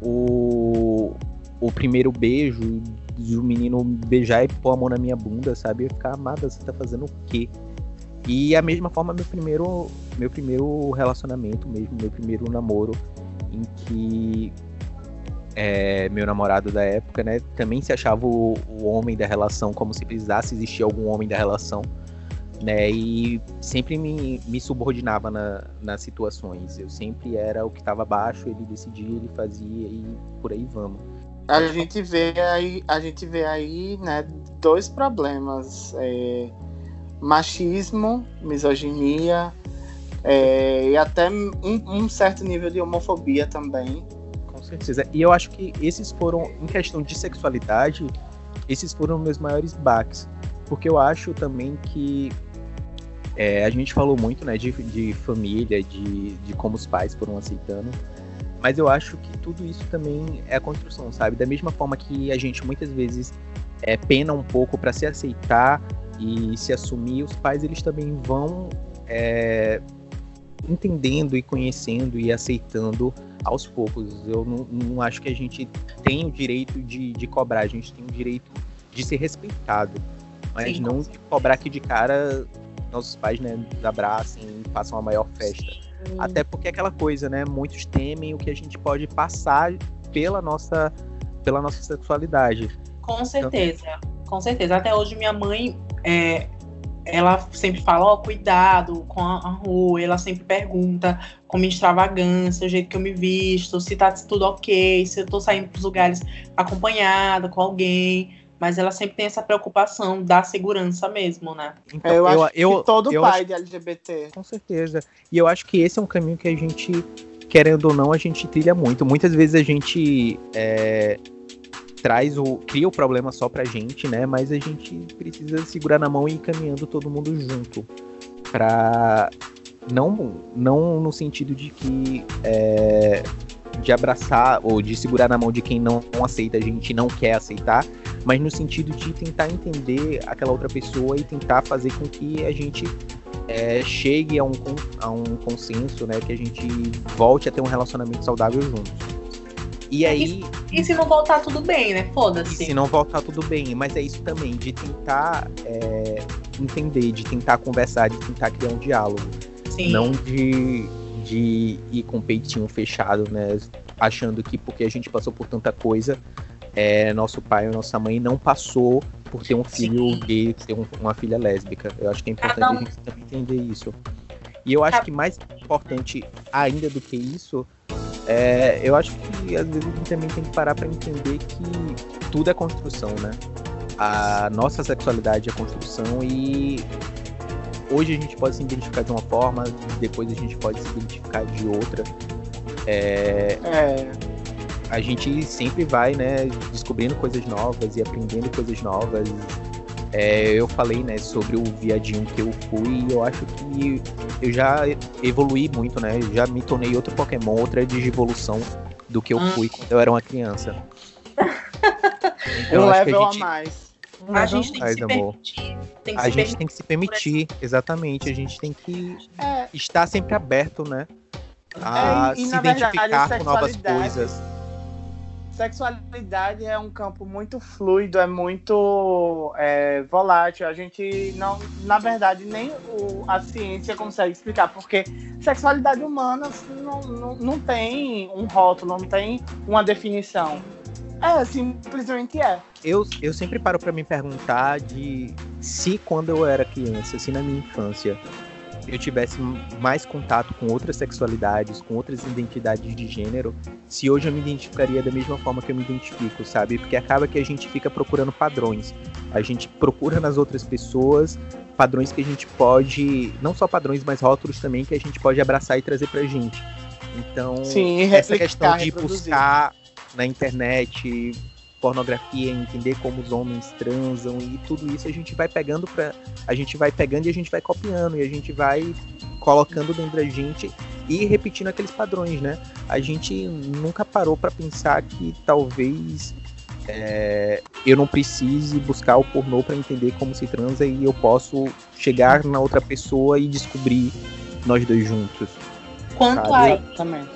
o, o primeiro beijo do menino beijar e pôr a mão na minha bunda, sabe? Eu ia ficar amada, você tá fazendo o quê? E a mesma forma, meu primeiro, meu primeiro relacionamento mesmo, meu primeiro namoro, em que é, meu namorado da época, né, também se achava o, o homem da relação, como se precisasse existir algum homem da relação, né, e sempre me, me subordinava na, nas situações. Eu sempre era o que estava abaixo, ele decidia, ele fazia e por aí vamos. A gente vê aí, a gente vê aí, né, dois problemas. é, machismo, misoginia é, e até um, um certo nível de homofobia também. Com certeza. E eu acho que esses foram, em questão de sexualidade, esses foram meus maiores baques. Porque eu acho também que é, a gente falou muito né, de, de família, de, de como os pais foram aceitando. Mas eu acho que tudo isso também é a construção, sabe? Da mesma forma que a gente muitas vezes é, pena um pouco para se aceitar e se assumir, os pais eles também vão é, entendendo e conhecendo e aceitando aos poucos. Eu não, não acho que a gente tem o direito de, de cobrar, a gente tem o direito de ser respeitado. Mas Sim, não de cobrar que de cara nossos pais né, nos abracem e façam a maior festa. Até porque é aquela coisa, né? Muitos temem o que a gente pode passar pela nossa, pela nossa sexualidade. Com certeza, com certeza. Até hoje minha mãe, é, ela sempre fala, ó, cuidado com a, a rua, ela sempre pergunta com minha extravagância, o jeito que eu me visto, se tá tudo ok, se eu tô saindo pros lugares acompanhada com alguém. Mas ela sempre tem essa preocupação da segurança mesmo, né? Então, eu, acho eu- que todo eu pai acho- de LGBT. Com certeza. E eu acho que esse é um caminho que a gente, querendo ou não, a gente trilha muito. Muitas vezes a gente é, traz o. cria o problema só pra gente, né? Mas a gente precisa segurar na mão e ir caminhando todo mundo junto. Pra. Não, não no sentido de que. é, de abraçar ou de segurar na mão de quem não, não aceita, a gente não quer aceitar, mas no sentido de tentar entender aquela outra pessoa e tentar fazer com que a gente é, chegue a um, a um consenso, né? Que a gente volte a ter um relacionamento saudável juntos. E aí, E se não voltar, tudo bem, né? e Foda-se. se não voltar, tudo bem. Mas é isso também, de tentar é, entender, de tentar conversar, de tentar criar um diálogo. Sim. Não de, de ir com o peitinho fechado, né? Achando que porque a gente passou por tanta coisa, é, nosso pai ou nossa mãe não passou por ter um filho Sim. gay, ter um- uma filha lésbica. Eu acho que é importante Cada um- a gente também entender isso. E eu acho Cada- que mais importante ainda do que isso, é, eu acho que às vezes a gente também tem que parar para entender que tudo é construção, né? A nossa sexualidade é construção e hoje a gente pode se identificar de uma forma, depois a gente pode se identificar de outra. É, É, a gente sempre vai, né, descobrindo coisas novas e aprendendo coisas novas. É, eu falei, né, sobre o viadinho que eu fui e eu acho que eu já evoluí muito, né? Já me tornei outro Pokémon, outra digivolução do que eu Ah. fui quando eu era uma criança. Então, um level a a gente, mais. um A level gente tem que mais, se amor. permitir. Tem que A se gente permitir. tem que se permitir, exatamente. A gente tem que É, estar sempre aberto, né? A É, e- e, se na verdade, identificar com novas coisas. Sexualidade é um campo muito fluido, é muito é, volátil. A gente não, na verdade, nem o- a ciência consegue explicar, porque sexualidade humana não, não, não tem um rótulo, não tem uma definição. É, simplesmente é. Eu, eu sempre paro pra me perguntar de se quando eu era criança, se na minha infância, eu tivesse mais contato com outras sexualidades, com outras identidades de gênero, se hoje eu me identificaria da mesma forma que eu me identifico, sabe? Porque acaba que a gente fica procurando padrões. A gente procura nas outras pessoas padrões que a gente pode, não só padrões, mas rótulos também que a gente pode abraçar e trazer pra gente. Então, Sim, essa questão de reproduzir. buscar na internet pornografia, entender como os homens transam e tudo isso a gente vai pegando para a gente vai pegando e a gente vai copiando e a gente vai colocando dentro da gente e repetindo aqueles padrões, né? A gente nunca parou para pensar que talvez é, eu não precise buscar o pornô para entender como se transa e eu posso chegar na outra pessoa e descobrir nós dois juntos. Quanto Sabe? a Exatamente.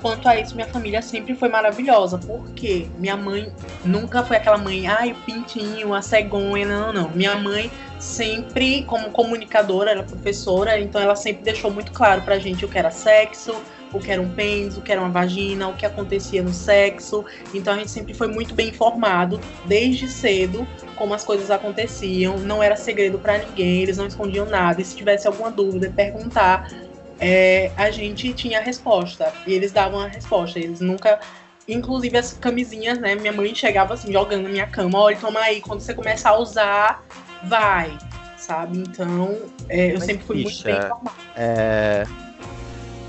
Quanto a isso, minha família sempre foi maravilhosa, porque minha mãe nunca foi aquela mãe, ai, o pintinho, a cegonha, não, não. Minha mãe sempre, como comunicadora, ela é professora, então ela sempre deixou muito claro pra gente o que era sexo, o que era um pênis, o que era uma vagina, o que acontecia no sexo. Então a gente sempre foi muito bem informado, desde cedo, como as coisas aconteciam. Não era segredo pra ninguém, eles não escondiam nada. E se tivesse alguma dúvida, perguntar é, a gente tinha a resposta. E eles davam a resposta. Eles nunca. Inclusive as camisinhas, né? Minha mãe chegava assim, jogando na minha cama, olha, toma aí, quando você começar a usar, vai. Sabe? Então, é, eu Mas, sempre fui muito bicha, bem informada. É,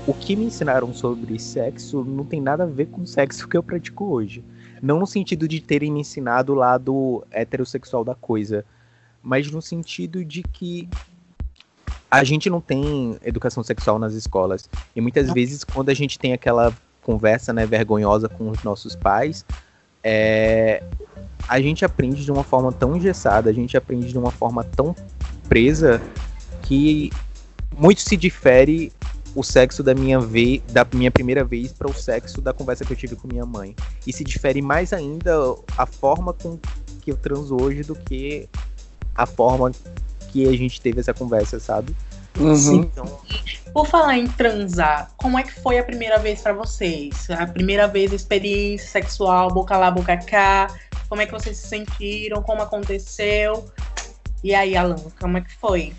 O que me ensinaram sobre sexo não tem nada a ver com o sexo que eu pratico hoje. Não no sentido de terem me ensinado o lado heterossexual da coisa, mas no sentido de que a gente não tem educação sexual nas escolas. E muitas vezes, quando a gente tem aquela conversa né, vergonhosa com os nossos pais, é, a gente aprende de uma forma tão engessada, a gente aprende de uma forma tão presa que muito se difere o sexo da minha vez, da minha primeira vez para o sexo da conversa que eu tive com minha mãe. E se difere mais ainda a forma com que eu transo hoje do que a forma que a gente teve essa conversa, sabe? Uhum. Então, Por falar em transar, como é que foi a primeira vez pra vocês? A primeira vez, experiência sexual, boca lá, boca cá. Como é que vocês se sentiram? Como aconteceu? E aí, Alan, como é que foi?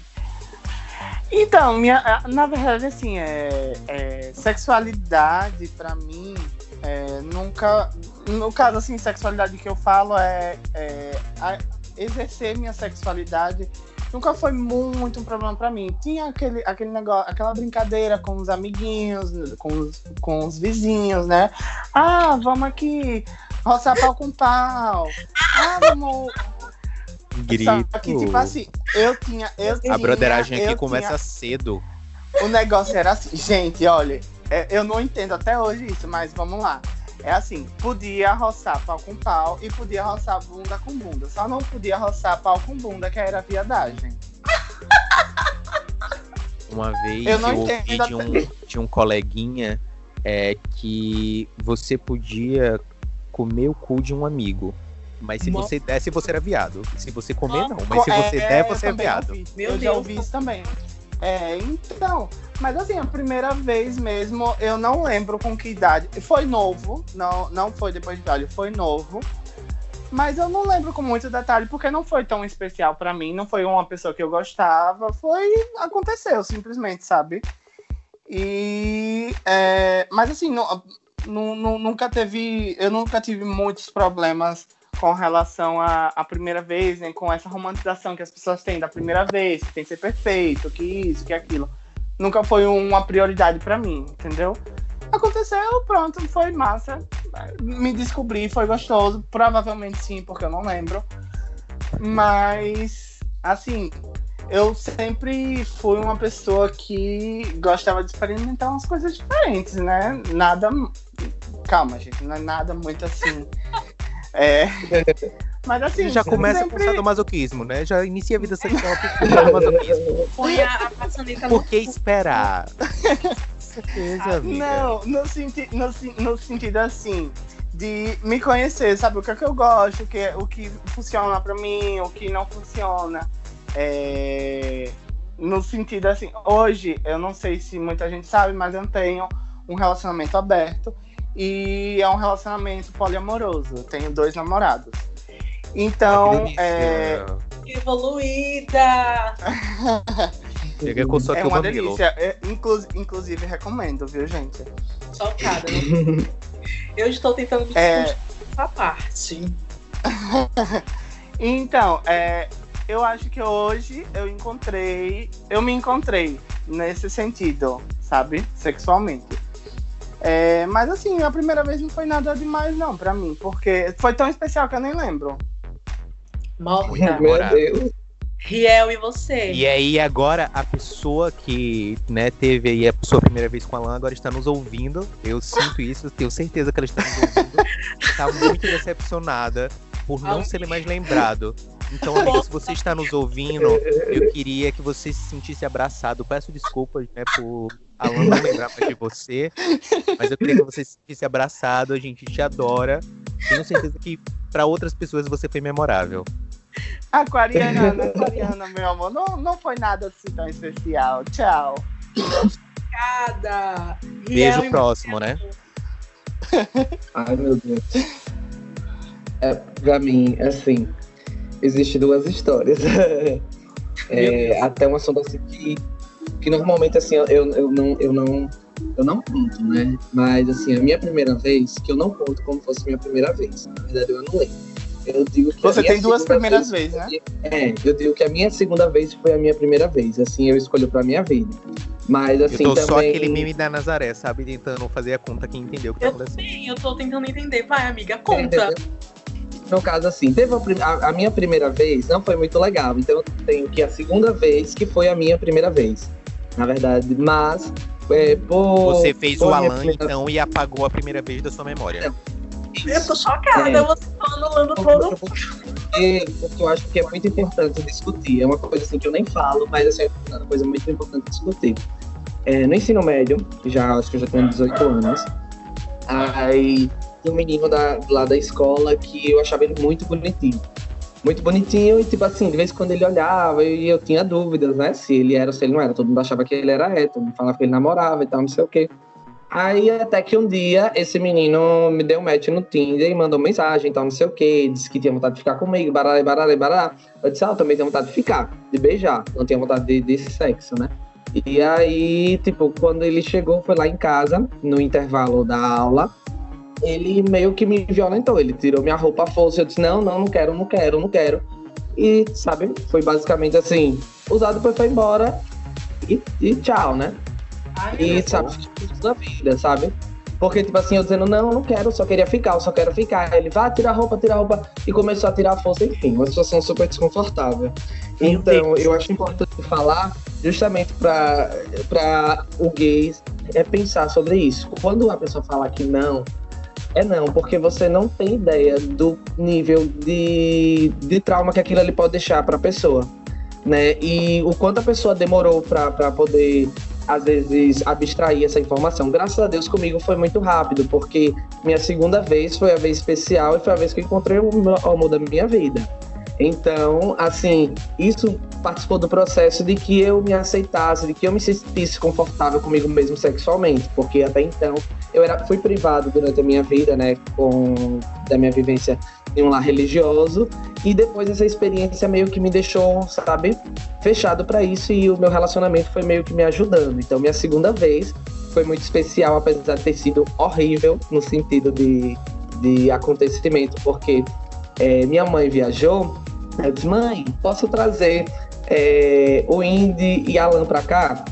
Então, minha, na verdade, assim, é, é, sexualidade pra mim é, nunca. No caso, assim, sexualidade que eu falo é, é a- exercer minha sexualidade nunca foi muito um problema pra mim. Tinha aquele, aquele negócio, aquela brincadeira com os amiguinhos, com os, com os vizinhos, né? Ah, vamos aqui roçar pau com pau. Ah, vamos. grito. Só que, tipo assim, eu tinha. Eu tinha a broderagem aqui começa tinha- cedo. o negócio era assim, gente, olha, é, eu não entendo até hoje isso, mas vamos lá. É assim, podia roçar pau com pau e podia roçar bunda com bunda. Só não podia roçar pau com bunda, que era viadagem. Uma vez Eu eu, ouvi de um, de um coleguinha é, que você podia comer o cu de um amigo. Mas se Nossa. você desse, você era viado. Se você comer, não. Mas se você É, der, você é viado. ouvi. Meu eu já Deus. ouvi isso também. É, então, mas assim, a primeira vez mesmo, eu não lembro com que idade. Foi novo, não, não foi depois de velho, foi novo. Mas eu não lembro com muito detalhe, porque não foi tão especial pra mim, não foi uma pessoa que eu gostava, foi. aconteceu, simplesmente, sabe? E. é, mas assim, nu- nu- nunca teve. Eu nunca tive muitos problemas com relação à, à primeira vez, nem com essa romantização que as pessoas têm da primeira vez, que tem que ser perfeito, que isso, que aquilo. Nunca foi uma prioridade pra mim, entendeu? Aconteceu, pronto, foi massa. Me descobri, foi gostoso. Provavelmente sim, porque eu não lembro. Mas, assim, eu sempre fui uma pessoa que gostava de experimentar umas coisas diferentes, né? Nada. Calma, gente, não é nada muito assim. É, Mas assim, já começa sempre... com sadomasoquismo, né? Já inicia a vida sexual com sadomasoquismo. Põe a, a Por que esperar? Certeza, amiga. Não, no, senti no, no sentido assim, de me conhecer, sabe? O que é que eu gosto, o que, o que funciona pra mim, o que não funciona. É, No sentido assim, hoje, eu não sei se muita gente sabe, mas eu tenho um relacionamento aberto e é um relacionamento poliamoroso. Eu tenho dois namorados. Então, é. Evoluída! Chega com sua é uma mamilo. delícia. É, inclu- inclusive, recomendo, viu, gente? Chocada. né? Eu estou tentando me É. essa parte. Então, é, eu acho que hoje eu encontrei, eu me encontrei nesse sentido, sabe? Sexualmente. É, mas assim, a primeira vez não foi nada demais, não, pra mim, porque foi tão especial que eu nem lembro. Morta. Meu. Deus. Riel e você? E aí, agora, a pessoa que né, teve aí a sua primeira vez com a Alan agora está nos ouvindo. Eu sinto isso, tenho certeza que ela está nos ouvindo. Está muito decepcionada por não ser mais lembrado. Então, amiga, se você está nos ouvindo, eu queria que você se sentisse abraçado. Peço desculpas, né, por Alan não lembrar mais de você. Mas eu queria que você se sentisse abraçado. A gente te adora. Tenho certeza que para outras pessoas você foi memorável. Aquariana, Aquariana, meu amor, não, não foi nada assim tão especial. Tchau. Cada. Beijo próximo, né? Ai, meu Deus. É, pra mim, assim, existem duas histórias. É, até uma assunto assim que, que normalmente assim, eu, eu, não, eu não eu não conto, né? Mas assim, a minha primeira vez, que eu não conto como fosse minha primeira vez. Na verdade, eu não lembro. Eu digo que a Você tem duas primeiras vez vezes, né? É, eu digo que a minha segunda vez foi a minha primeira vez. Assim, eu escolho pra minha vida. Mas assim, eu tô também... só aquele meme da Nazaré, sabe? Tentando fazer a conta quem entendeu o que tá Eu acontecendo. sei, eu tô tentando entender. Vai, amiga, conta. Entendeu? No caso, assim, teve a, a- a minha primeira vez, não foi muito legal. Então, eu tenho que a segunda vez que foi a minha primeira vez. Na verdade, mas. É, por, Você fez por o Alan, primeira- então, e apagou a primeira vez da sua memória. Eu tô chocada, É. você tá anulando todo Porque, porque eu acho que é muito importante discutir. É uma coisa assim que eu nem falo, mas assim, é uma coisa muito importante discutir. É, no ensino médio, já acho que eu já tenho 18 anos, aí um menino da, lá da escola que eu achava ele muito bonitinho. Muito bonitinho e, tipo assim, de vez em quando ele olhava e eu tinha dúvidas, né? Se ele era ou se ele não era. Todo mundo achava que ele era hétero, falava que ele namorava e tal, não sei o quê. Aí até que um dia esse menino me deu um match no Tinder e mandou mensagem, então não sei o que, disse que tinha vontade de ficar comigo, baralho, baralho, baralho. Eu disse, ah, eu também tenho vontade de ficar, de beijar, não tinha vontade de, de sexo, né? E aí, tipo, quando ele chegou, foi lá em casa, no intervalo da aula, ele meio que me violentou, ele tirou minha roupa à força, eu disse, não, não, não quero, não quero, não quero. E, sabe, foi basicamente assim, usado depois foi embora e, e tchau, né? Ai, E, sabe, na vida, sabe? Porque, tipo assim, eu dizendo, não, não quero, só queria ficar, eu só quero ficar. Ele, vai tirar a roupa, tirar a roupa. E começou a tirar a força, enfim, uma situação super desconfortável. Meu Então, Deus. eu acho importante falar justamente para o gay é pensar sobre isso. Quando a pessoa fala que não, é não, porque você não tem ideia do nível de, de trauma que aquilo ali pode deixar para a pessoa. Né? E o quanto a pessoa demorou para poder, às vezes, abstrair essa informação. Graças a Deus comigo foi muito rápido, porque minha segunda vez foi a vez especial e foi a vez que encontrei o amor da minha vida. Então, assim, isso participou do processo de que eu me aceitasse, de que eu me sentisse confortável comigo mesmo sexualmente, porque até então eu era, fui privado durante a minha vida, né, com, da minha vivência em um lar religioso, e depois essa experiência meio que me deixou, sabe, fechado para isso e o meu relacionamento foi meio que me ajudando. Então, minha segunda vez foi muito especial, apesar de ter sido horrível no sentido de, de acontecimento, porque é, minha mãe viajou, eu disse, mãe, posso trazer é, o Indy e Alan pra cá?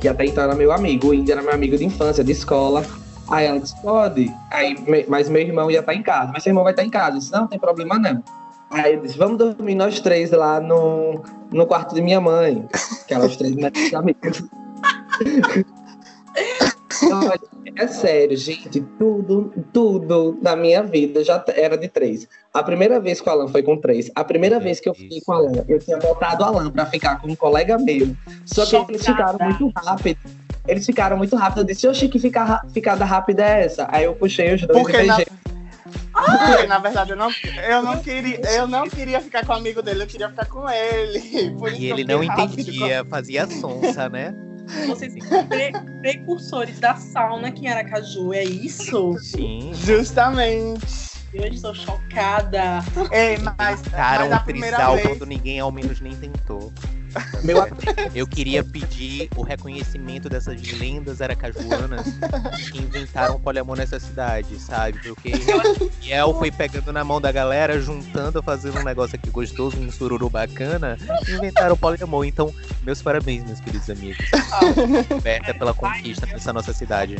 Que até então era meu amigo, o Indy era meu amigo de infância, de escola. Aí ela disse, pode. Aí, mas meu irmão ia estar em casa. Mas seu irmão vai estar em casa. Eu disse, não, não tem problema não. Aí eu disse, vamos dormir nós três lá no, no quarto de minha mãe. Os três melhores amigos. Olha, É sério, gente, tudo, tudo na minha vida já era de três. A primeira vez que o Alan foi com três, a primeira Meu vez que eu fiquei com o Alan, eu tinha botado o Alan pra ficar com um colega meu. Só que eles Chocada. ficaram muito rápido. Eles ficaram muito rápido. Eu disse, oxi, que fica, ra- ficada rápida é essa? Aí eu puxei os dois Porque e na, beijei. porque, na verdade eu não, eu, não queria, eu não queria ficar com o amigo dele, eu queria ficar com ele. E que eu ele não rápido entendia, fazia sonsa, né? Vocês são pre- precursores da sauna aqui em Aracaju, é isso? Sim. Justamente. Eu estou chocada. Ei, mas, Cara, mas a um primeira trisal vez. quando ninguém ao menos nem tentou. Meu Eu queria pedir o reconhecimento dessas lendas aracajuanas que inventaram o poliamor nessa cidade, sabe? Porque Yel foi pegando na mão da galera, juntando, fazendo um negócio aqui gostoso, um sururu bacana, e inventaram o poliamor. Então, meus parabéns, meus queridos amigos. Aberta pela conquista nessa nossa cidade.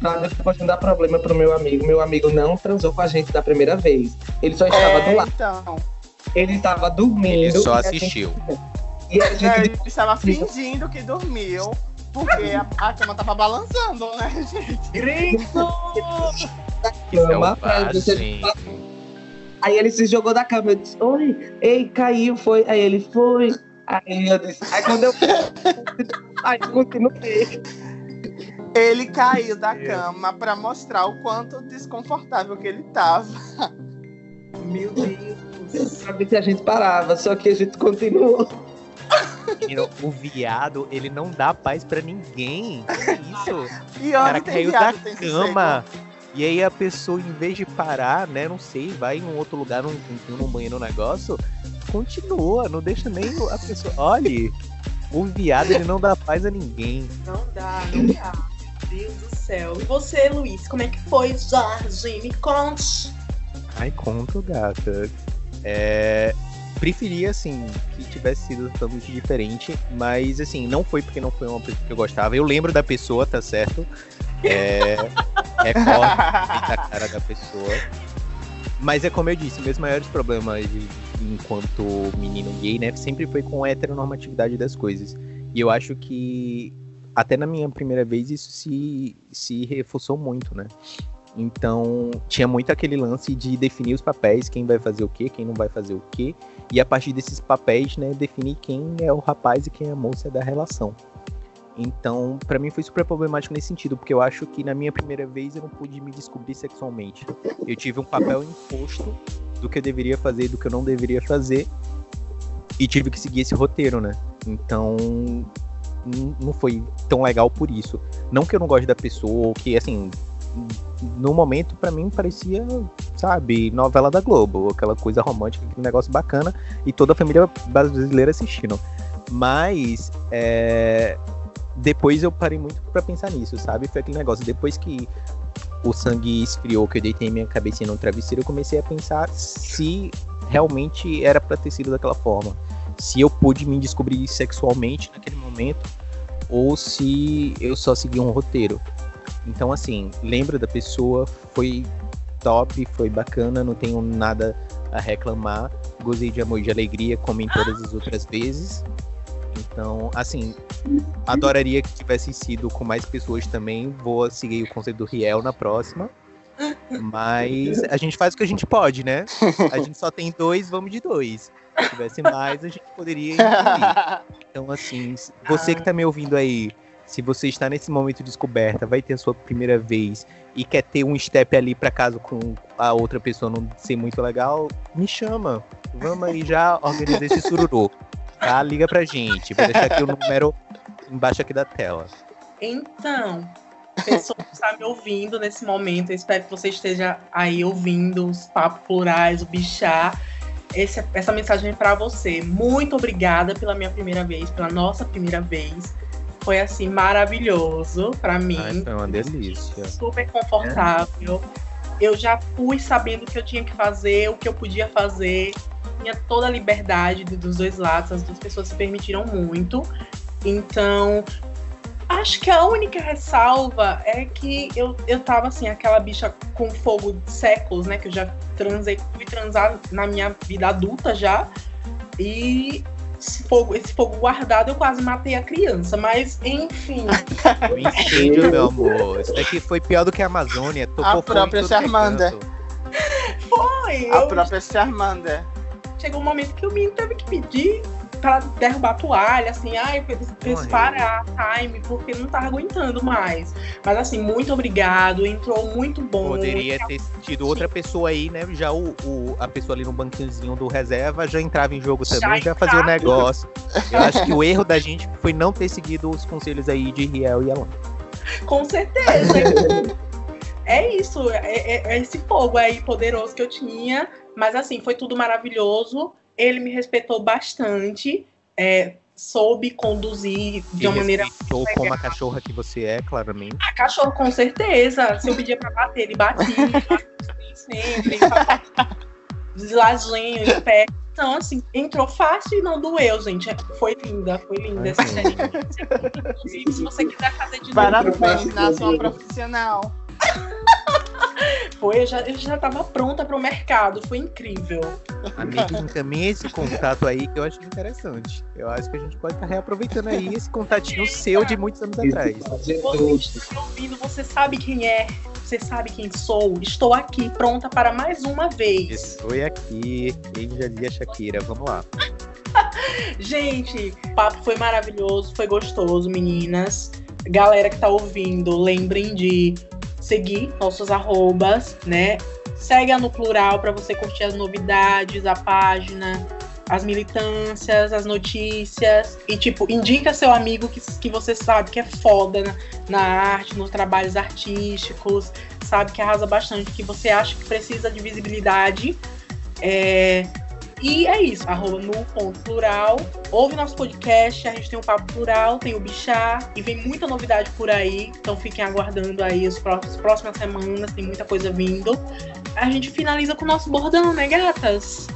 Nada que pode dar problema pro meu amigo. Meu amigo não transou com a gente da primeira vez. Ele só estava do É, lado. então. Ele estava dormindo. Ele só e a gente- assistiu. E a gente É, ele estava fingindo que dormiu, porque a, a cama tava balançando, né, gente? Cama pra gente- Selvagem. Aí ele se jogou da cama. Eu disse, oi, ei, caiu, foi. Aí ele foi. Aí eu disse, aí quando eu. aí continuei. Ele caiu da cama pra mostrar o quanto desconfortável que ele tava. Meu Deus. Ver se a gente parava, só que a gente continuou. Menino, O viado, ele não dá paz pra ninguém. Que isso? E O cara caiu da viado tem cama. E aí a pessoa, em vez de parar, né, não sei, vai em um outro lugar, num, num, num banheiro, num negócio, continua, não deixa nem a pessoa. Olha, o viado, ele não dá paz a ninguém. Não dá, não dá. Meu Deus do céu. E você, Luiz, como é que foi, Jorge? Me conte. Ai, conto, gata. É. Preferia, assim, que tivesse sido totalmente diferente, mas, assim, não foi porque não foi uma pessoa que eu gostava. Eu lembro da pessoa, tá certo? É. Recordo a cara da pessoa. Mas é como eu disse, meus maiores problemas enquanto menino gay, né, sempre foi com a heteronormatividade das coisas. E eu acho que até na minha primeira vez isso se, se reforçou muito, né? Então, tinha muito aquele lance de definir os papéis, quem vai fazer o quê, quem não vai fazer o quê, e a partir desses papéis, né, definir quem é o rapaz e quem é a moça da relação. Então, pra mim foi super problemático nesse sentido, porque eu acho que na minha primeira vez eu não pude me descobrir sexualmente. Eu tive um papel imposto do que eu deveria fazer e do que eu não deveria fazer, e tive que seguir esse roteiro, né? Então, não foi tão legal por isso. Não que eu não goste da pessoa, ou que, assim, no momento pra mim parecia, sabe, novela da Globo, aquela coisa romântica, aquele negócio bacana, e toda a família brasileira assistindo. Mas, é, depois eu parei muito pra pensar nisso, sabe? Foi aquele negócio, depois que o sangue esfriou, que eu deitei minha cabecinha no travesseiro, eu comecei a pensar se realmente era pra ter sido daquela forma. Se eu pude me descobrir sexualmente naquele momento, ou se eu só segui um roteiro. Então, assim, lembra da pessoa, foi top, foi bacana, não tenho nada a reclamar. Gozei de amor e de alegria, como em todas as outras vezes. Então, assim, adoraria que tivesse sido com mais pessoas também. Vou seguir o conselho do Riel na próxima. Mas a gente faz o que a gente pode, né? A gente só tem dois, vamos de dois. Se tivesse mais, a gente poderia incluir. Então, assim, você que tá me ouvindo aí, se você está nesse momento de descoberta, vai ter a sua primeira vez e quer ter um step ali pra caso com a outra pessoa não ser muito legal, me chama. Vamos aí já organizar esse sururu. Tá? Liga pra gente. Vou deixar aqui o número embaixo aqui da tela. Então, pessoa que está me ouvindo nesse momento, eu espero que você esteja aí ouvindo os papos plurais, o bichar. Esse- essa mensagem é para você. Muito obrigada pela minha primeira vez, pela nossa primeira vez. Foi assim maravilhoso para mim. Ai, foi uma delícia. super confortável. Eu já fui sabendo o que eu tinha que fazer, o que eu podia fazer. Tinha toda a liberdade de- dos dois lados, as duas pessoas se permitiram muito. Então, acho que a única ressalva é que eu, eu tava assim, aquela bicha com fogo de séculos, né? Que eu já transei, fui transar na minha vida adulta já. E esse fogo, esse fogo guardado, eu quase matei a criança. Mas, enfim. O incêndio, meu amor. Isso daqui foi pior do que a Amazônia. Tocou A própria Charmander. canto. Foi. A eu- própria Charmander. chegou um momento que o menino teve que pedir pra derrubar a toalha, assim, ai, fez Morreu. parar time, porque não tava aguentando mais. Mas assim, muito obrigado, entrou muito bom. Poderia ter tido outra pessoa aí, né? Já o, o- a pessoa ali no banquinhozinho do reserva já entrava em jogo Já também, já fazia o negócio. Eu acho que o erro da gente foi não ter seguido os conselhos aí de Riel e Alan. Com certeza. é isso, é, é- é esse fogo aí poderoso que eu tinha. Mas assim, foi tudo maravilhoso. Ele me respeitou bastante. é, soube conduzir de Te uma maneira respeitou como a cachorra que você é, claramente. A cachorro, com certeza. Se eu pedia pra bater, ele batia. sempre. Deslazinho, em pé. Então, assim, entrou fácil e não doeu, gente. Foi linda, foi linda essa. Inclusive, se você quiser fazer de novo, nasce uma profissional. foi, eu já, eu já tava pronta pro mercado. Foi incrível. Amigo, encaminha esse contato aí que eu acho interessante. Eu acho que a gente pode estar reaproveitando aí esse contatinho seu de muitos anos atrás. Você está me ouvindo, você sabe quem é, você sabe quem sou. Estou aqui, pronta para mais uma vez. Estou aqui, dizia Shakira, vamos lá. Gente, o papo foi maravilhoso, foi gostoso, meninas. Galera que tá ouvindo, lembrem de seguir nossos arrobas, né? Segue a no plural para você curtir as novidades, a página, as militâncias, as notícias. E, tipo, indica seu amigo que, que você sabe que é foda na, na arte, nos trabalhos artísticos, sabe que arrasa bastante, que você acha que precisa de visibilidade. É, e é isso, arroba no ponto plural. Ouve nosso podcast, a gente tem o Papo Plural, tem o Bichá, e vem muita novidade por aí. Então fiquem aguardando aí as pró- as próximas semanas, tem muita coisa vindo. A gente finaliza com o nosso bordão, né, gatas?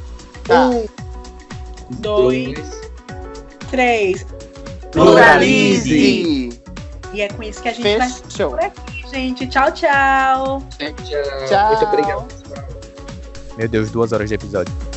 Tá. Um, dois, três. Pluralize! E é com isso que a gente vai Fechou. por aqui, gente. Tchau, tchau. Tchau. Tchau. Muito obrigado. Meu Deus, duas horas de episódio.